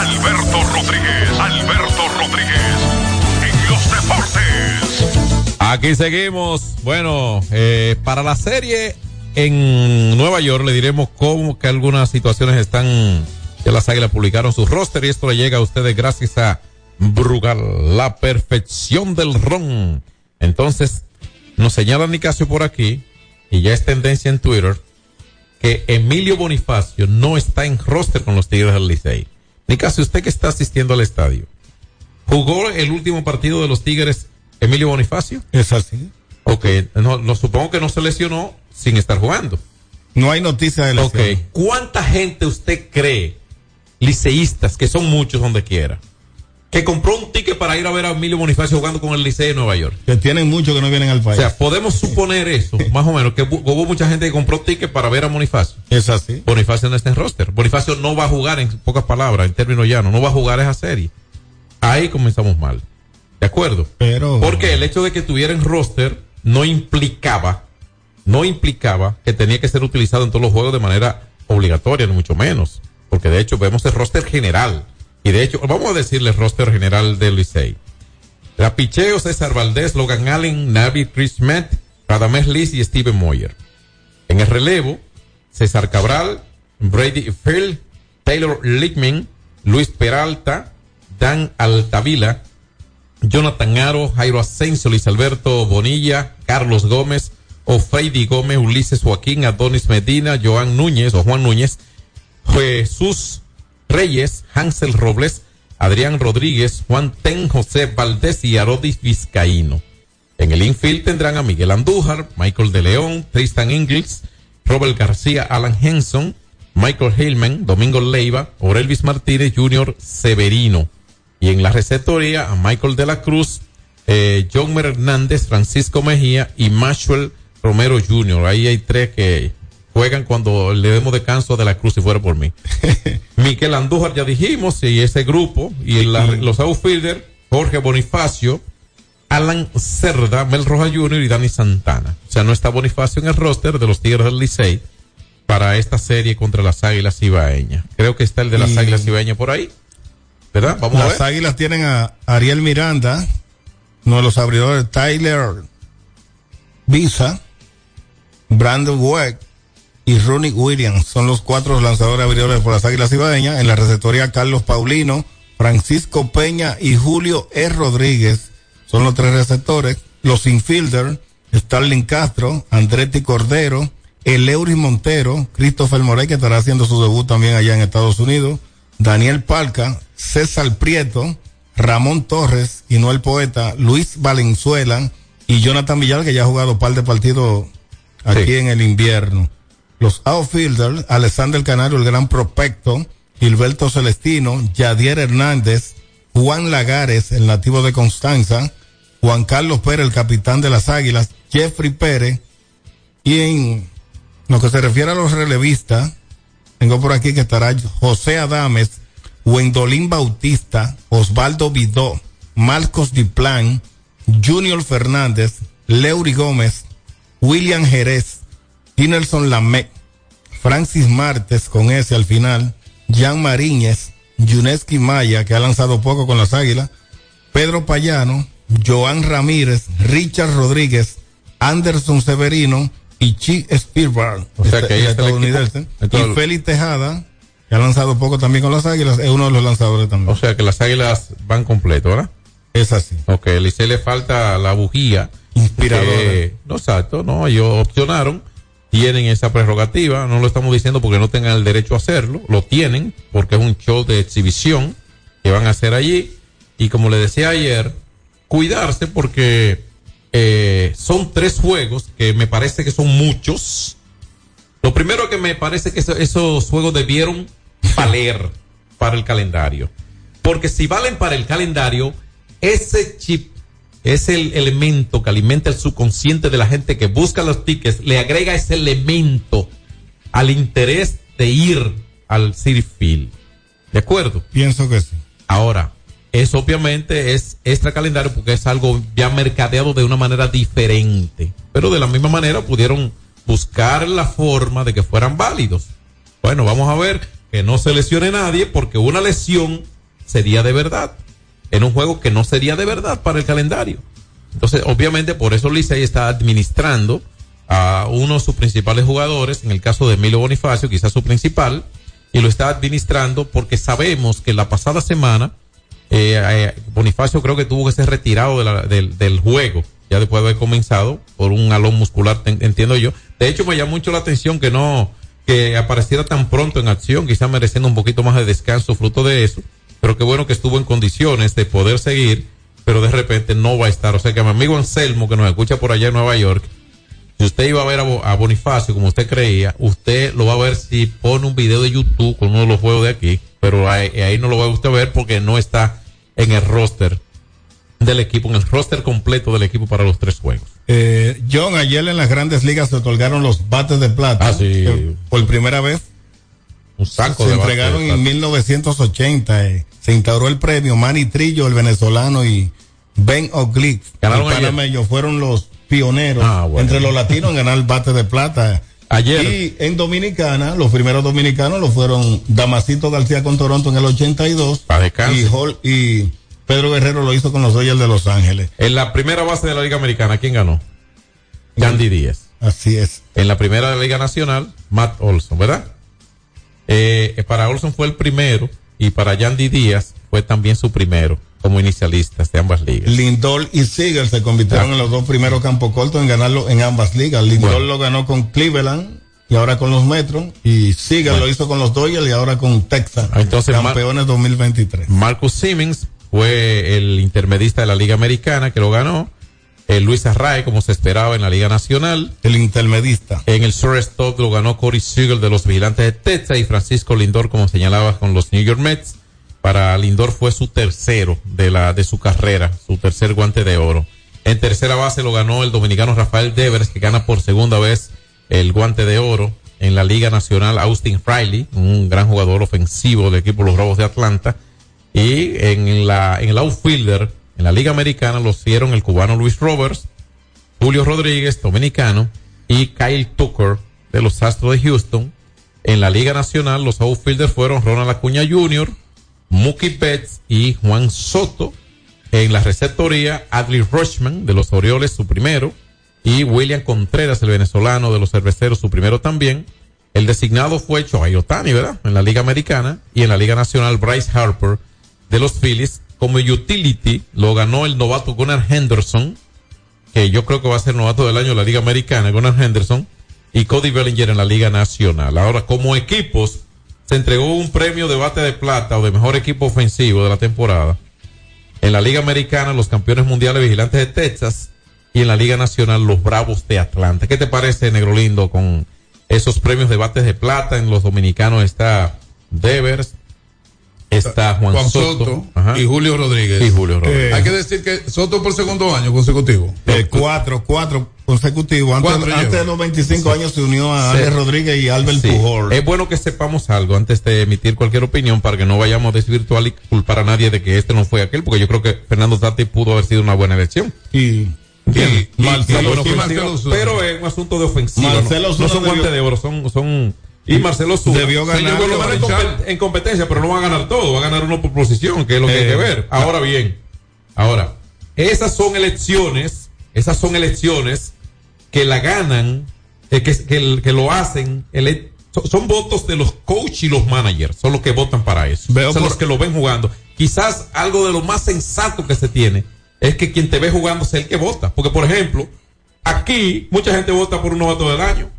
Alberto Rodríguez, Alberto Rodríguez, en los deportes. Aquí seguimos. Bueno, eh, para la serie en Nueva York le diremos cómo que algunas situaciones están. Ya las águilas publicaron su roster y esto le llega a ustedes gracias a Brugal, la perfección del ron. Entonces, nos señala Nicasio por aquí, y ya es tendencia en Twitter, que Emilio Bonifacio no está en roster con los Tigres del Licey. Nicasio, usted que está asistiendo al estadio, ¿jugó el último partido de los Tigres Emilio Bonifacio? Es así. Ok, no, no supongo que no se lesionó sin estar jugando. No hay noticia de Ok, lesión. ¿cuánta gente usted cree, liceístas, que son muchos donde quiera, que compró un ticket para ir a ver a Emilio Bonifacio jugando con el Licey de Nueva York? Que tienen muchos que no vienen al O país. sea, podemos suponer eso, más o menos, que hu- hubo mucha gente que compró ticket para ver a Bonifacio. es así. Bonifacio no está en roster. Bonifacio no va a jugar, en pocas palabras, en términos llanos, no va a jugar esa serie. Ahí comenzamos mal. ¿De acuerdo? Pero. Porque el hecho de que tuviera en roster no implicaba, no implicaba que tenía que ser utilizado en todos los juegos de manera obligatoria, ni mucho menos. Porque de hecho vemos el roster general. Y de hecho, vamos a decirle el roster general del Licey. La picheo César Valdés, Logan Allen, Navi Chris Met, Radamés Liz y Steven Moyer. En el relevo, César Cabral, Brady Phil, Taylor Lickman, Luis Peralta, Dan Altavila, Jonathan Aro, Jairo Asensio, Luis Alberto Bonilla, Carlos Gómez, Ofreidi Gómez, Ulises Joaquín, Adonis Medina, Joan Núñez o Juan Núñez, Jesús Reyes, Hansel Robles, Adrián Rodríguez, Juan Ten, José Valdés y Arodis Vizcaíno. En el infield tendrán a Miguel Andújar, Michael de León, Tristan Ingles, Robert García, Alan Henson, Michael Hillman, Domingo Leiva, Orelvis Martínez Jr. Severino. Y en la receptoría a Michael de la Cruz, eh, John Hernández, Francisco Mejía y Maxwell Romero Jr. Ahí hay tres que juegan cuando le demos descanso de la Cruz si fuera por mí. Miquel Andújar ya dijimos, y ese grupo, y la- los outfielders, Jorge Bonifacio, Alan Cerda, Mel Roja Jr. y Dani Santana. O sea, no está Bonifacio en el roster de los Tigres del Licey para esta serie contra las Águilas Ibaeñas. Creo que está el de las Y- Águilas Ibaeñas por ahí. ¿Verdad? Vamos a Las ver. águilas tienen a Ariel Miranda, uno de los abridores, Tyler Visa, Brandon Weck y Ronnie Williams. Son los cuatro lanzadores abridores por las águilas ibaeñas. En la receptoría, Carlos Paulino, Francisco Peña y Julio E. Rodríguez son los tres receptores. Los infielders, Starling Castro, Andretti Cordero, Eleuris Montero, Christopher Morey, que estará haciendo su debut también allá en Estados Unidos, Daniel Palca, César Prieto, Ramón Torres y no el poeta, Luis Valenzuela y Jonathan Villar, que ya ha jugado par de partidos aquí en el invierno. Los outfielders, Alexander Canario, el gran prospecto, Gilberto Celestino, Yadier Hernández, Juan Lagares, el nativo de Constanza, Juan Carlos Pérez, el capitán de las Águilas, Jeffrey Pérez, y en lo que se refiere a los relevistas, tengo por aquí que estará José Adames, Wendolín Bautista, Osvaldo Vidó, Marcos Diplan, Junior Fernández, Leury Gómez, William Jerez, Tinelson Lamec, Francis Martes con ese al final, Jan Mariñez, Yuneski Maya, que ha lanzado poco con las Águilas, Pedro Payano, Joan Ramírez, Richard Rodríguez, Anderson Severino y Chi Spielberg, O sea que ahí está el estadounidense, equipo. y Félix Tejada, que ha lanzado poco también con las Águilas, es uno de los lanzadores también. O sea que las águilas van completo, ¿verdad? Es así. Ok, Licey le falta la bujía. Inspiradora. porque- no, exacto, no, ellos opcionaron, tienen esa prerrogativa, no lo estamos diciendo porque no tengan el derecho a hacerlo, lo tienen porque es un show de exhibición que van a hacer allí. Y como le decía ayer, cuidarse porque eh, son tres juegos que me parece que son muchos. Lo primero que me parece que eso- esos juegos debieron valer para el calendario. Porque si valen para el calendario, ese chip es el elemento que alimenta el subconsciente de la gente que busca los tickets, le agrega ese elemento al interés de ir al Field. ¿De acuerdo? Pienso que sí. Ahora, eso obviamente es extra calendario porque es algo ya mercadeado de una manera diferente. Pero de la misma manera pudieron buscar la forma de que fueran válidos. Bueno, vamos a ver que no se lesione nadie porque una lesión sería de verdad. En un juego que no sería de verdad para el calendario. Entonces, obviamente, por eso Licey está administrando a uno de sus principales jugadores, en el caso de Emilio Bonifacio, quizás su principal, y lo está administrando porque sabemos que la pasada semana eh, eh, Bonifacio creo que tuvo que ser retirado del, juego, ya después de haber comenzado por un alón muscular, entiendo yo. De hecho, me llamó mucho la atención que no, que apareciera tan pronto en acción, quizás mereciendo un poquito más de descanso fruto de eso, pero qué bueno que estuvo en condiciones de poder seguir, pero de repente no va a estar. O sea que mi amigo Anselmo, que nos escucha por allá en Nueva York, si usted iba a ver a, Bo- a Bonifacio como usted creía, usted lo va a ver si pone un video de YouTube con uno de los juegos de aquí, pero ahí, ahí no lo va a usted ver porque no está en el roster del equipo, en el roster completo del equipo para los tres juegos. Eh, John, ayer en las grandes ligas se otorgaron los bates de plata. Ah, sí. que por primera vez. Un saco se de entregaron de en 1980. eh. Se instauró el premio Manny Trillo, el venezolano, y Ben Oglick, el panameño, fueron los pioneros Ah, bueno. entre los latinos en ganar bate de plata. Ayer. Y en Dominicana, los primeros dominicanos lo fueron Damasito García con Toronto en el 82. Pa' descanso. Y, Hol- y Pedro Guerrero lo hizo con los Dodgers de Los Ángeles. En la primera base de la Liga Americana, ¿quién ganó? Yandy Díaz. Así es. En la primera de la Liga Nacional, Matt Olson, ¿verdad? Eh, para Olson fue el primero y para Yandy Díaz fue también su primero como inicialistas de ambas ligas. Lindor y Seager se convirtieron Ah. en los dos primeros campos cortos en ganarlo en ambas ligas. Lindor Bueno. lo ganó con Cleveland y ahora con los Metros. Y Seager Bueno. lo hizo con los Dodgers y ahora con Texas. Entonces, Mar- campeones 2023. Marcus Simmons fue el intermedista de la Liga Americana que lo ganó. Eh, Luis Arrae, como se esperaba en la Liga Nacional. El intermedista. En el shortstop lo ganó Corey Seager de los Vigilantes de Texas y Francisco Lindor, como señalaba, con los New York Mets. Para Lindor fue su tercero de la de su carrera, su tercer guante de oro. En tercera base lo ganó el dominicano Rafael Devers, que gana por segunda vez el guante de oro en la Liga Nacional. Austin Riley, un gran jugador ofensivo del equipo Los Robos de Atlanta. Y en la en el outfielder, en la Liga Americana, lo hicieron el cubano Luis Roberts, Julio Rodríguez, dominicano, y Kyle Tucker de los Astros de Houston. En la Liga Nacional, los outfielders fueron Ronald Acuña Jr., Mookie Betts y Juan Soto. En la receptoría, Adley Rushman de los Orioles, su primero, y William Contreras, el venezolano de los Cerveceros, su primero también. El designado fue Shohei Otani, ¿verdad? En la Liga Americana y en la Liga Nacional, Bryce Harper de los Phillies. Como utility lo ganó el novato Gunnar Henderson, que yo creo que va a ser novato del año de la Liga Americana, Gunnar Henderson, y Cody Bellinger en la Liga Nacional. Ahora, como equipos, se entregó un premio de bate de plata o de mejor equipo ofensivo de la temporada. En la Liga Americana, los campeones mundiales vigilantes de Texas y en la Liga Nacional, los Bravos de Atlanta. ¿Qué te parece, Negro Lindo, con esos premios de bates de plata? En los dominicanos está Devers, está Juan, Juan Soto, y Julio Rodríguez. Y Julio Rodríguez. Hay que decir que Soto por segundo año consecutivo. Eh, cuatro, cuatro consecutivos. Antes, Cuatro antes lleva. de los 25 años se unió a Sí. Alex Rodríguez y Albert Sí. Pujol. Es bueno que sepamos algo antes de emitir cualquier opinión para que no vayamos a desvirtuar y culpar a nadie de que este no fue aquel, porque yo creo que Fernando Tati pudo haber sido una buena elección. Y, y Marcelo Y-. Marcelo pero es un asunto de ofensiva. Marcelo no, no son guantes de oro, son, son y Marcelo Zuna Debió ganar, Señor, menos en, compet- en competencia, pero no va a ganar todo, va a ganar uno por posición, que es lo que hay Eh, que ver. Ahora bien, ahora, esas son elecciones, esas son elecciones que la ganan, eh, que, que, que lo hacen, son, son votos de los coaches y los managers, son los que votan para eso. Veo son por- los que lo ven jugando. Quizás algo de lo más sensato que se tiene es que quien te ve jugando sea el que vota. Porque, por ejemplo, aquí mucha gente vota por un novato del año.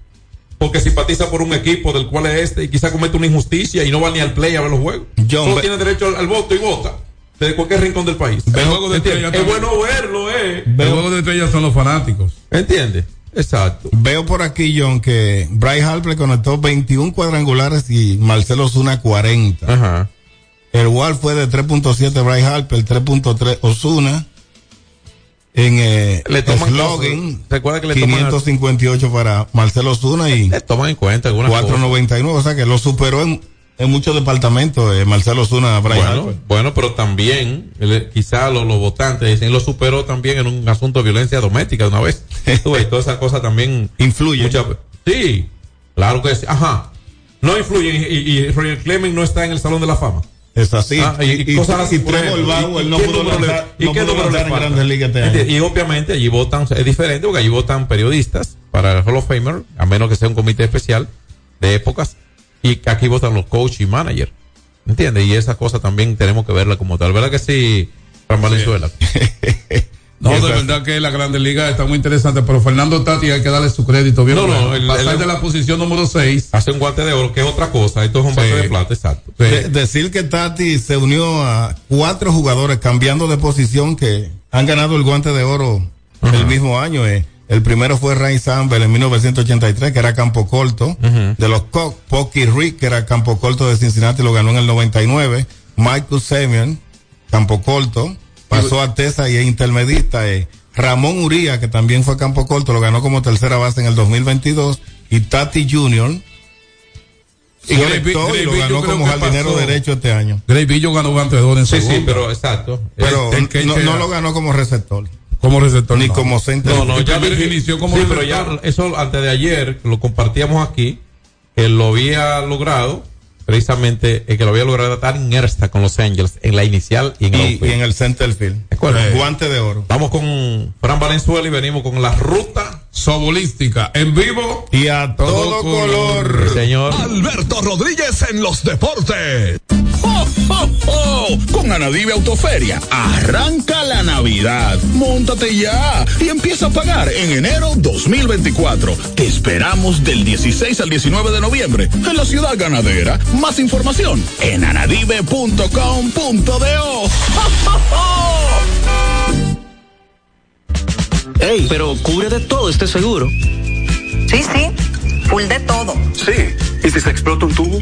Porque simpatiza por un equipo del cual es este y quizá comete una injusticia y no va ni al play a ver los juegos. John, Solo tiene derecho al, al voto y vota. Desde cualquier rincón del país. El juego de estrellas Es bueno verlo, ¿eh? El juego de estrellas son los fanáticos. ¿Entiendes? Exacto. Veo por aquí, John, que Bryce Harper conectó 21 cuadrangulares y Marcelo Zuna 40. Ajá. El WAR fue de 3.7 Bryce Harper, 3.3 Osuna. En eh, Le toman slogan. Recuerda que le toman- 558 para Marcelo Zuna y Le toman en cuenta algunas cosas. 499. O sea que lo superó en, en muchos departamentos eh, Marcelo Zuna Bryce Bueno, bueno, pero también el- quizá los, los votantes dicen lo superó también en un asunto de violencia doméstica una vez. Ves, toda esa cosa también Influye. muchas ve- sí, claro que sí. Ajá. No influyen y, y Roger Clemens no está en el Salón de la Fama. Es así. Ah, y, y cosas así. y Trevor. Bauer ¿Y- y no pudo lanzar, no pudo lanzar en? Grandes Ligas este año. Y obviamente allí votan, es diferente porque allí votan periodistas para el Hall of Famer, a menos que sea un comité especial de épocas, y aquí votan los coach y manager. ¿Entiendes? Y esa cosa también tenemos que verla como tal. ¿Verdad que sí, Fran Valenzuela? No, de verdad que la Grandes Ligas está muy interesante, pero Fernando Tati hay que darle su crédito. Bien No, no, el- pasar el- de la posición número 6. Hace un guante de oro, que es otra cosa. Esto es un bate Sí. de plata, exacto. De- decir que Tati se unió a cuatro jugadores cambiando de posición que han ganado el guante de oro el mismo año. eh. El primero fue Ray Sambel en 1983, que era campo corto. De los Cox, Pocky Rick, que era campo corto de Cincinnati, lo ganó en el 99. Michael Semyon, campo corto. Pasó a Tesa y es intermedista. eh. Ramón Uría, que también fue campo corto, lo ganó como tercera base en el 2022. Y Tati Jr., Y Gray conectó y Gray lo ganó como jardinero pasó- derecho este año. Gray Billo ganó oro en Sí, segunda. sí, pero exacto. Pero El- el no, lo ganó como receptor, como receptor. ni no. como center. No, no, El ya inició como sí, pero ya receptor. eso antes de ayer lo compartíamos aquí, que lo había logrado, precisamente el que lo había logrado estar en Ersta con los Angels en la inicial y en el y, outfield. y en el center field. Acuerdo. Guante de oro. Vamos con Fran Valenzuela y venimos con la ruta. Sobolística en vivo. Y a todo, color. Señor. Alberto Rodríguez en los deportes. ¡Jo, jo, jo! Con Anadive Autoferia, arranca la Navidad. Móntate ya y empieza a pagar en enero 2024. Te esperamos del 16 al 19 de noviembre en la ciudad ganadera. Más información en anadive.com.do. ¡Jo, jo, jo! Ey, pero cubre de todo este seguro. Sí, sí, full de todo. Sí. ¿Y si se explota un tubo?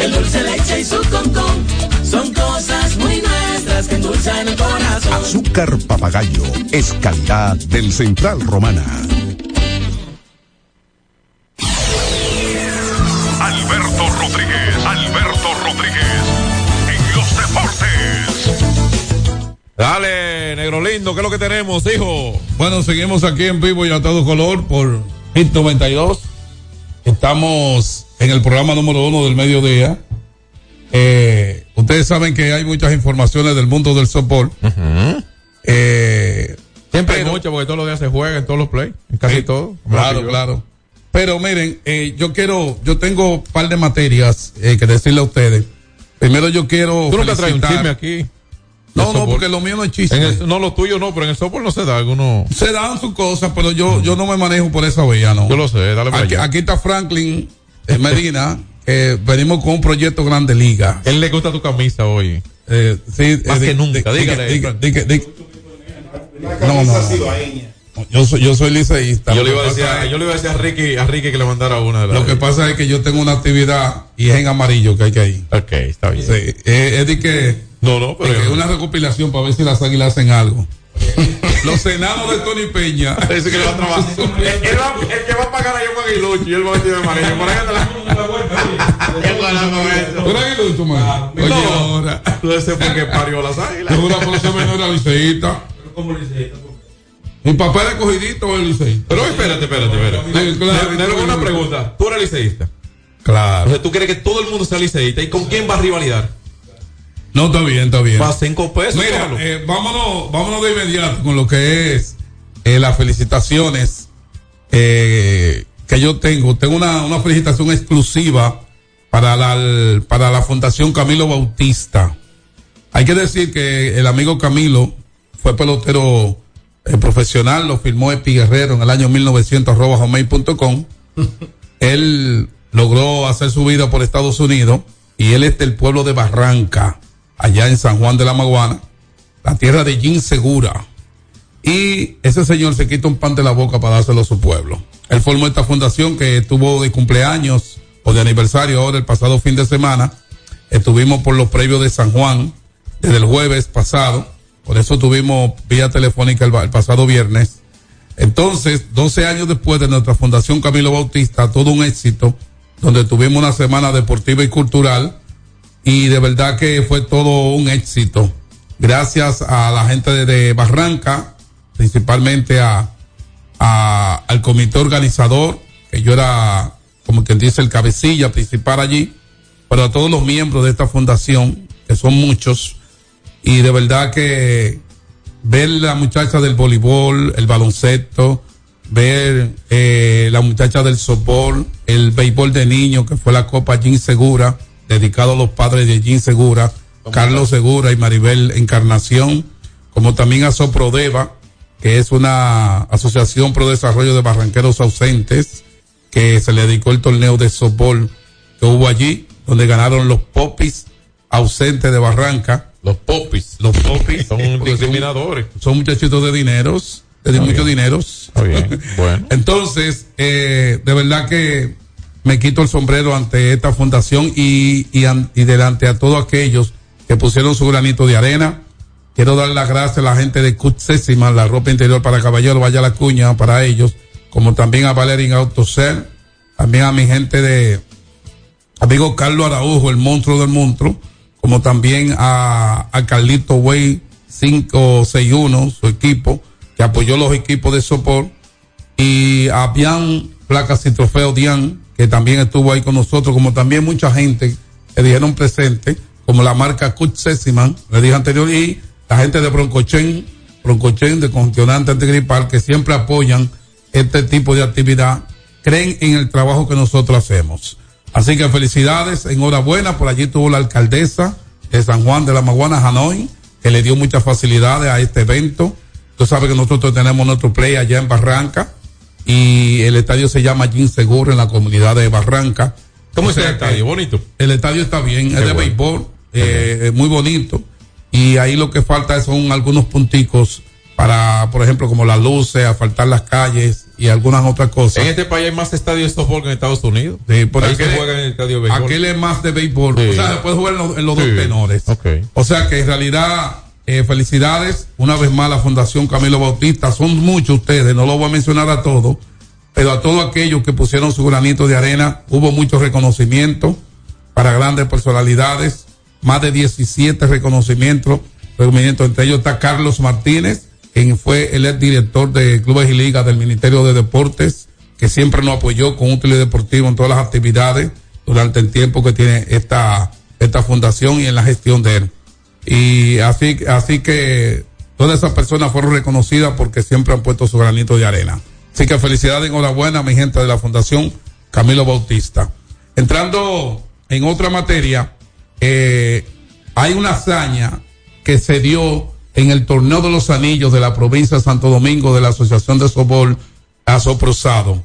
el dulce leche y su concón. Son cosas muy nuestras que endulzan el corazón. Azúcar papagayo es calidad del Central Romana. Alberto Rodríguez, Alberto Rodríguez, en los deportes. Dale, negro lindo, ¿qué es lo que tenemos, hijo? Bueno, seguimos aquí en vivo y a todo color por Hit 92. Estamos en el programa número uno del mediodía. Eh, ustedes saben que hay muchas informaciones del mundo del softball. eh, Siempre hay pero- mucho porque todos los días se juega en todos los play, en casi Sí, todo. Claro, claro. Pero miren, eh, yo quiero, yo tengo un par de materias eh, que decirle a ustedes. Primero yo quiero. Tú nunca traes un chisme aquí. No, no, porque lo mío no es chisme. En el- no, lo tuyo no, pero en el softball no se da alguno. Se dan sus cosas, pero yo, yo no me manejo por esa vía, ¿no? Yo lo sé, dale para Aquí, allá. aquí está Franklin eh, Medina, que venimos con un proyecto Grande Liga. Él le gusta tu camisa hoy. Eh, sí, Más eh, que di- nunca, dígale, No, no, yo soy, yo soy liceísta. Yo le, iba a que decir, a- yo le iba a decir a Ricky, a Ricky que le mandara una de las. Lo que pasa es que yo tengo una actividad y es en amarillo que hay que ir. Ok, está bien. Sí, eh, es de que. No, no, pero. Es una recopilación para ver si las águilas hacen algo. Los enanos de Tony Peña. Dice que le va a trabajar. Él va- el que va a pagar allá con Aguilucho y él va a vestir de amarillo. Por ahí anda la. Qué bueno con eso. ¿Tú eres aguilucho, man? Oye, No. ahora. No sé por qué parió las águilas. Yo una por menor era liceísta. Mi papá era cogidito o el liceísta. Pero espérate, espérate, espérate. Sí, claro. Una pregunta. Tú eres liceísta. Claro. O sea, tú quieres que todo el mundo sea liceísta. ¿Y con quién va a rivalizar? No, está bien, está bien. Va a cinco pesos. Mira, eh, vámonos, vámonos de inmediato con lo que es eh, las felicitaciones eh, que yo tengo. Tengo una, una felicitación exclusiva para la, para la Fundación Camilo Bautista. Hay que decir que el amigo Camilo fue pelotero profesional, lo firmó Epi Guerrero en el año 1900 arroba hotmail.com. Él logró hacer su vida por Estados Unidos y él es del pueblo de Barranca, allá en San Juan de la Maguana, la tierra de Jim Segura. Y ese señor se quita un pan de la boca para dárselo a su pueblo. Él formó esta fundación que tuvo de cumpleaños o de aniversario ahora el pasado fin de semana. Estuvimos por los previos de San Juan desde el jueves pasado. Por eso tuvimos vía telefónica el, el pasado viernes. Entonces, 12 años después de nuestra Fundación Camilo Bautista, todo un éxito, donde tuvimos una semana deportiva y cultural, y de verdad que fue todo un éxito. Gracias a la gente de, Barranca, principalmente a, a- al comité organizador, que yo era, como quien dice, el cabecilla principal allí, pero a todos los miembros de esta fundación, que son muchos, y de verdad que ver la muchacha del voleibol, el baloncesto, ver eh, la muchacha del softball, el béisbol de niños, que fue la Copa Jim Segura, dedicado a los padres de Jim Segura, Carlos Segura y Maribel Encarnación, como también a Soprodeva, que es una asociación pro desarrollo de barranqueros ausentes, que se le dedicó el torneo de softball que hubo allí, donde ganaron los popis ausentes de Barranca. Los popis. Los popis. Son discriminadores. Son muchachitos de dineros, de Está muchos bien. dineros. Está bien, bueno. Entonces, eh, de verdad que me quito el sombrero ante esta fundación y, y, y delante a todos aquellos que pusieron su granito de arena. Quiero dar las gracias a la gente de Cutsésima, la ropa interior para caballero, vaya la cuña para ellos, como también a Valerín Autocel, también a mi gente de amigo Carlos Araujo, el monstruo del monstruo, como también a, a Carlito Way 561, su equipo, que apoyó los equipos de sopor, y a Bian Placas y Trofeo Dian, que también estuvo ahí con nosotros, como también mucha gente que dijeron presente, como la marca Kut Sessiman, le dije anterior, y la gente de Broncochen, Broncochen de congestionante antigripal, que siempre apoyan este tipo de actividad, creen en el trabajo que nosotros hacemos. Así que felicidades, enhorabuena, por allí tuvo la alcaldesa de San Juan de la Maguana, Hanoi, que le dio muchas facilidades a este evento. Tú sabes que nosotros tenemos nuestro play allá en Barranca y el estadio se llama Jim Seguro en la comunidad de Barranca. ¿Cómo está el que estadio? Bonito. El estadio está bien, Qué es de bueno. béisbol, eh, es muy bonito. Y ahí lo que falta son algunos punticos para, por ejemplo, como las luces, asfaltar las calles y algunas otras cosas. En este país hay más estadios de softball que en Estados Unidos. Sí, por Ahí aquel- se juega en el estadio de béisbol. Aquel es más de béisbol. Sí. O sea, se puede jugar en, los- en los Sí. dos tenores. O sea que en realidad, eh, felicidades una vez más la Fundación Camilo Bautista. Son muchos ustedes, no lo voy a mencionar a todos, pero a todos aquellos que pusieron su granito de arena, hubo muchos reconocimientos para grandes personalidades, más de 17 reconocimientos, reconocimientos. entre ellos está Carlos Martínez, quien fue el ex director de Clubes y Ligas del Ministerio de Deportes, que siempre nos apoyó con útiles deportivos en todas las actividades durante el tiempo que tiene esta, esta fundación y en la gestión de él. Y así, así que todas esas personas fueron reconocidas porque siempre han puesto su granito de arena. Así que felicidades, enhorabuena a mi gente de la Fundación Camilo Bautista. Entrando en otra materia, eh, hay una hazaña que se dio en el torneo de los anillos de la provincia de Santo Domingo de la Asociación de Sobol Asoprosado.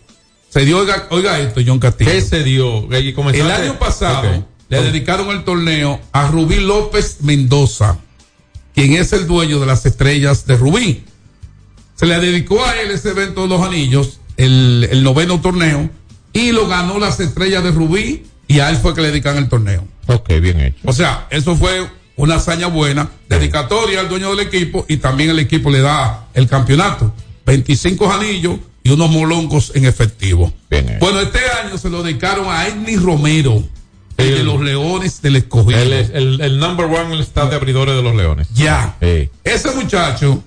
Se dio, oiga, oiga esto, John Castillo. ¿Qué se dio? El año pasado. Le dedicaron el torneo a Rubí López Mendoza, quien es el dueño de las estrellas de Rubí. Se le dedicó a él ese evento de los anillos, el, el noveno torneo, y lo ganó las estrellas de Rubí, y a él fue que le dedican el torneo. Ok, bien hecho. O sea, eso fue una hazaña buena, dedicatoria al dueño del equipo, y también el equipo le da el campeonato. 25 anillos y unos moloncos en efectivo. Bueno, este año se lo dedicaron a Edney Romero, el de los Leones del Escogido. El, el, el number one en el staff de abridores de los Leones. Ya. Sí. Ese muchacho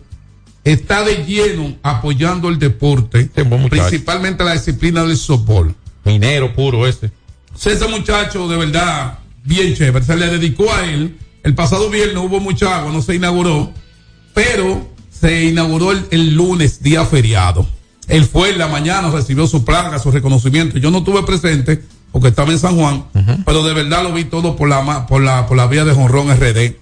está de lleno apoyando el deporte, principalmente la disciplina del softball. Minero puro ese. Ese muchacho de verdad, bien chévere, se le dedicó a él. El pasado viernes hubo mucha agua, no se inauguró, pero se inauguró el, el lunes, día feriado. Él fue en la mañana, recibió su placa, su reconocimiento. Yo no estuve presente porque estaba en San Juan, pero de verdad lo vi todo por la, por la, por la vía de Jonrón RD.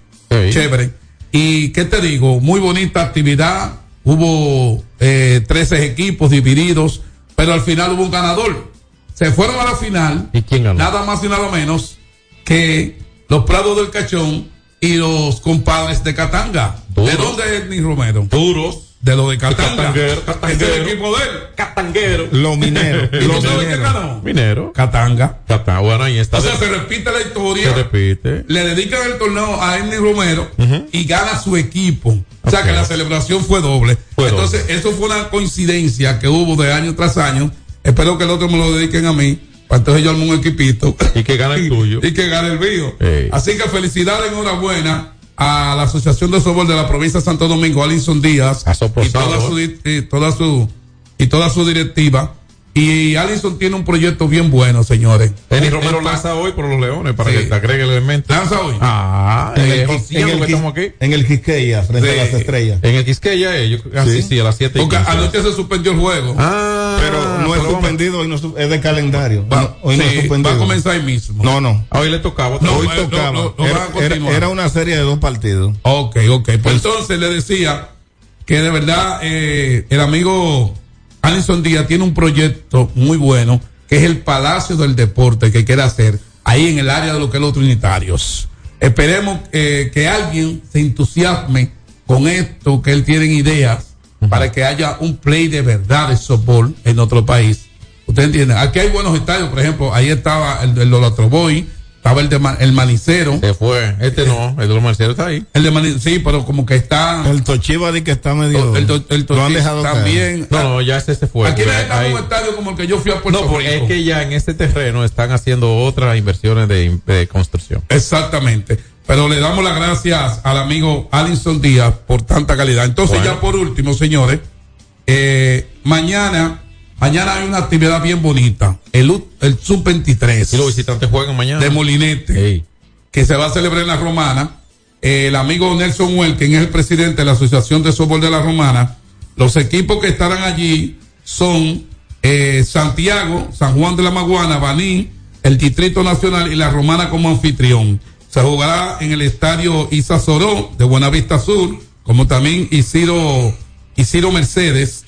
Chévere. Y qué te digo, muy bonita actividad. Hubo eh, 13 equipos divididos, pero al final hubo un ganador. Se fueron a la final. ¿Y quién ganó? Nada más y nada menos que los Prados del Cachón y los compadres de Catanga. ¿De dónde es Edney Romero? Duros. De los de Catanga. Catanguero, Es el equipo de él. Catanguero. Los mineros. ¿Y tú los sabes quién mineros. ganó? Minero. Catanga. Catanga. Bueno, ahí está. O sea, se repite la historia. Se repite. Le dedican el torneo a Edney Romero y gana su equipo. O sea que la celebración fue doble. Fue Entonces, eso fue una coincidencia que hubo de año tras año. Espero que el otro me lo dediquen a mí. Para entonces yo armo un equipito. Y que gane el tuyo. y que gane el mío. Así que felicidades, enhorabuena a la Asociación de Softball de la provincia de Santo Domingo, Alinson Díaz, y toda su, y toda su y toda su directiva. Y Alinson tiene un proyecto bien bueno, señores. Denis Romero lanza hoy por los Leones para Sí. que te agregue el elemento. Lanza hoy. Ah, En eh, el, en el que Quis- estamos aquí. en el Quisqueya, frente Sí. a las estrellas. En el Quisqueya, ellos. Así Sí. sí, a las 7 y Porque 15. anoche se suspendió el juego. Ah, Pero no es suspendido, hoy no es, es de calendario. Va- hoy no es suspendido. va a comenzar ahí mismo. No, no. Ah, Hoy le tocaba. No, hoy eh, tocaba. no, no era, una serie de dos partidos. Ok, ok. Pues entonces le decía que de verdad eh, el amigo Alison Díaz tiene un proyecto muy bueno que es el Palacio del Deporte que quiere hacer ahí en el área de lo que es los trinitarios. Esperemos eh, que alguien se entusiasme con esto, que él tiene ideas para que haya un play de verdad de softball en otro país. Usted entiende, aquí hay buenos estadios, por ejemplo, ahí estaba el de Lola Troboy, estaba el de el manicero. Se fue. Este no, el de los marceros está ahí. El de manicero, sí, pero como que está. El Toshiba di que está medio. El, to- el lo han dejado también. No, no, ya ese se fue. Aquí ahí- un estadio como el que yo fui a Puerto No, porque Rico. es que ya en este terreno están haciendo otras inversiones de, de construcción. Exactamente. Pero le damos las gracias al amigo Alinson Díaz por tanta calidad. Entonces, Bueno. ya por último, señores, eh, mañana, mañana hay una actividad bien bonita. El, el Sub-23. Y los visitantes juegan mañana. De Molinete. Que se va a celebrar en la Romana. Eh, el amigo Nelson Huel, quien es el presidente de la Asociación de Softball de la Romana. Los equipos que estarán allí son eh, Santiago, San Juan de la Maguana, Baní, el Distrito Nacional y la Romana como anfitrión. Se jugará en el estadio Isa Soró de Buenavista Sur, como también Isidro, Isidro Mercedes,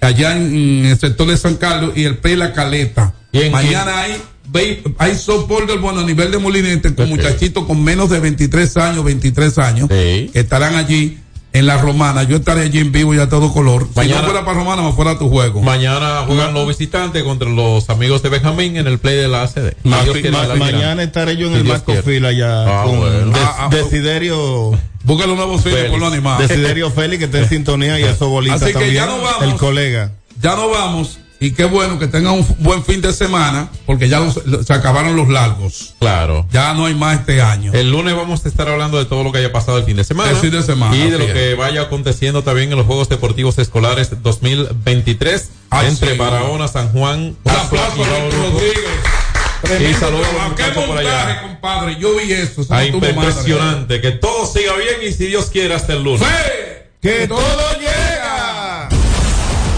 allá en, el sector de San Carlos y el P La Caleta. Mañana hay ve- hay softball del bueno a nivel de Molinete con muchachitos con menos de 23 años, 23 años, que estarán allí en la Romana. Yo estaré allí en vivo y a todo color. si Mañana- no fuera para Romana, me fuera a tu juego. Mañana juegan los visitantes contra los amigos de Benjamín en el play de la ACD. Ma- Si ma- la mañana estaré yo en Si el Marco. Fila ya Ah, con bueno. Des- Ah, ah, Desiderio. Búscale una bocina Félix. por lo animado. Desiderio Félix que está en sintonía y eso bolita Así que también. ya nos vamos. El colega. Ya nos vamos. Y qué bueno que tengan un buen fin de semana, porque ya los- se acabaron los largos. Claro. Ya no hay más este año. El lunes vamos a estar hablando de todo lo que haya pasado el fin de semana. El fin de semana, Y de lo que vaya aconteciendo también en los Juegos Deportivos Escolares 2023 Ay, entre sí. Barahona, San Juan, Un Asua aplauso y Rodríguez. Y saludos a por allá. compadre. Yo vi eso. eso Ay, no tuvo madre. impresionante. Que todo siga bien y si Dios quiere hasta el lunes. ¡Fe! Que todo llega.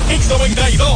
X92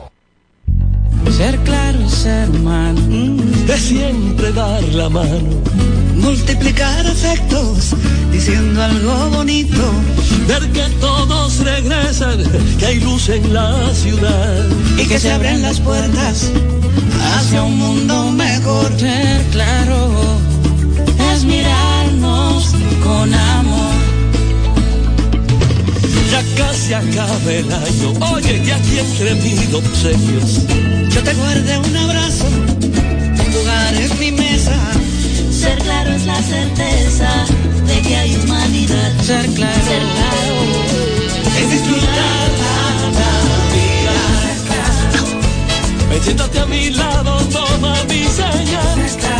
Ser claro es ser humano, de siempre dar la mano. Multiplicar afectos, diciendo algo bonito. Ver que todos regresan, que hay luz en la ciudad. Y que se abren las puertas hacia un mundo mejor. Ser claro es mirarnos con amor. Ya casi acaba el año, oye, ya aquí entre mil obsequios. Yo te guardé un abrazo, un lugar en mi mesa. Ser claro es la certeza de que hay humanidad. Ser claro, Ser claro es disfrutar la vida. Metiéndote a mi lado, toma mi señal.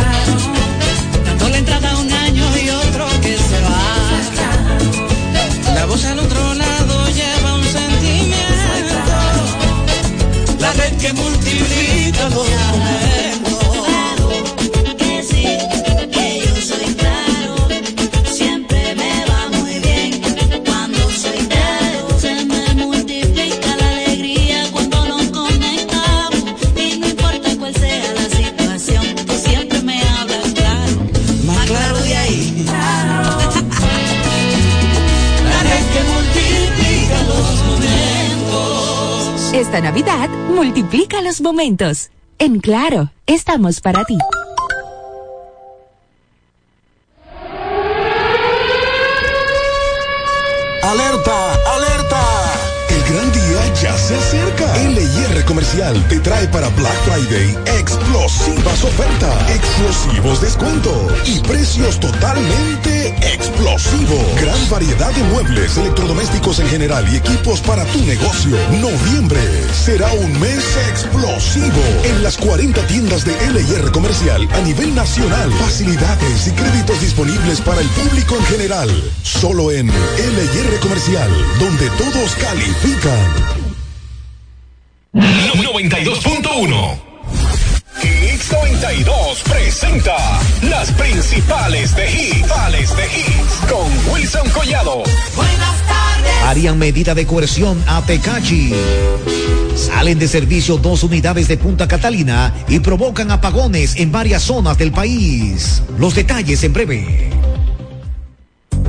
Esta Navidad multiplica los momentos. En Claro, estamos para ti. ¡Alerta! Comercial te trae para Black Friday explosivas ofertas, explosivos descuentos y precios totalmente explosivos. Gran variedad de muebles, electrodomésticos en general y equipos para tu negocio. Noviembre será un mes explosivo en las 40 tiendas de LIR Comercial a nivel nacional. Facilidades y créditos disponibles para el público en general. Solo en LIR Comercial, donde todos califican. 92.1. X92 presenta las principales de hits, de hits con Wilson Collado. Buenas tardes. Harían medida de coerción a Tecachi. Salen de servicio dos unidades de Punta Catalina y provocan apagones en varias zonas del país. Los detalles en breve.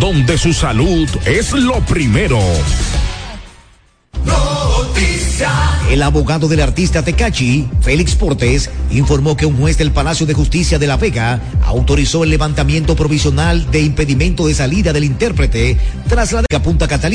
donde su salud es lo primero. El abogado del artista Tecachi, Félix Portes, informó que un juez del Palacio de Justicia de La Vega autorizó el levantamiento provisional de impedimento de salida del intérprete tras la de Punta Catalina.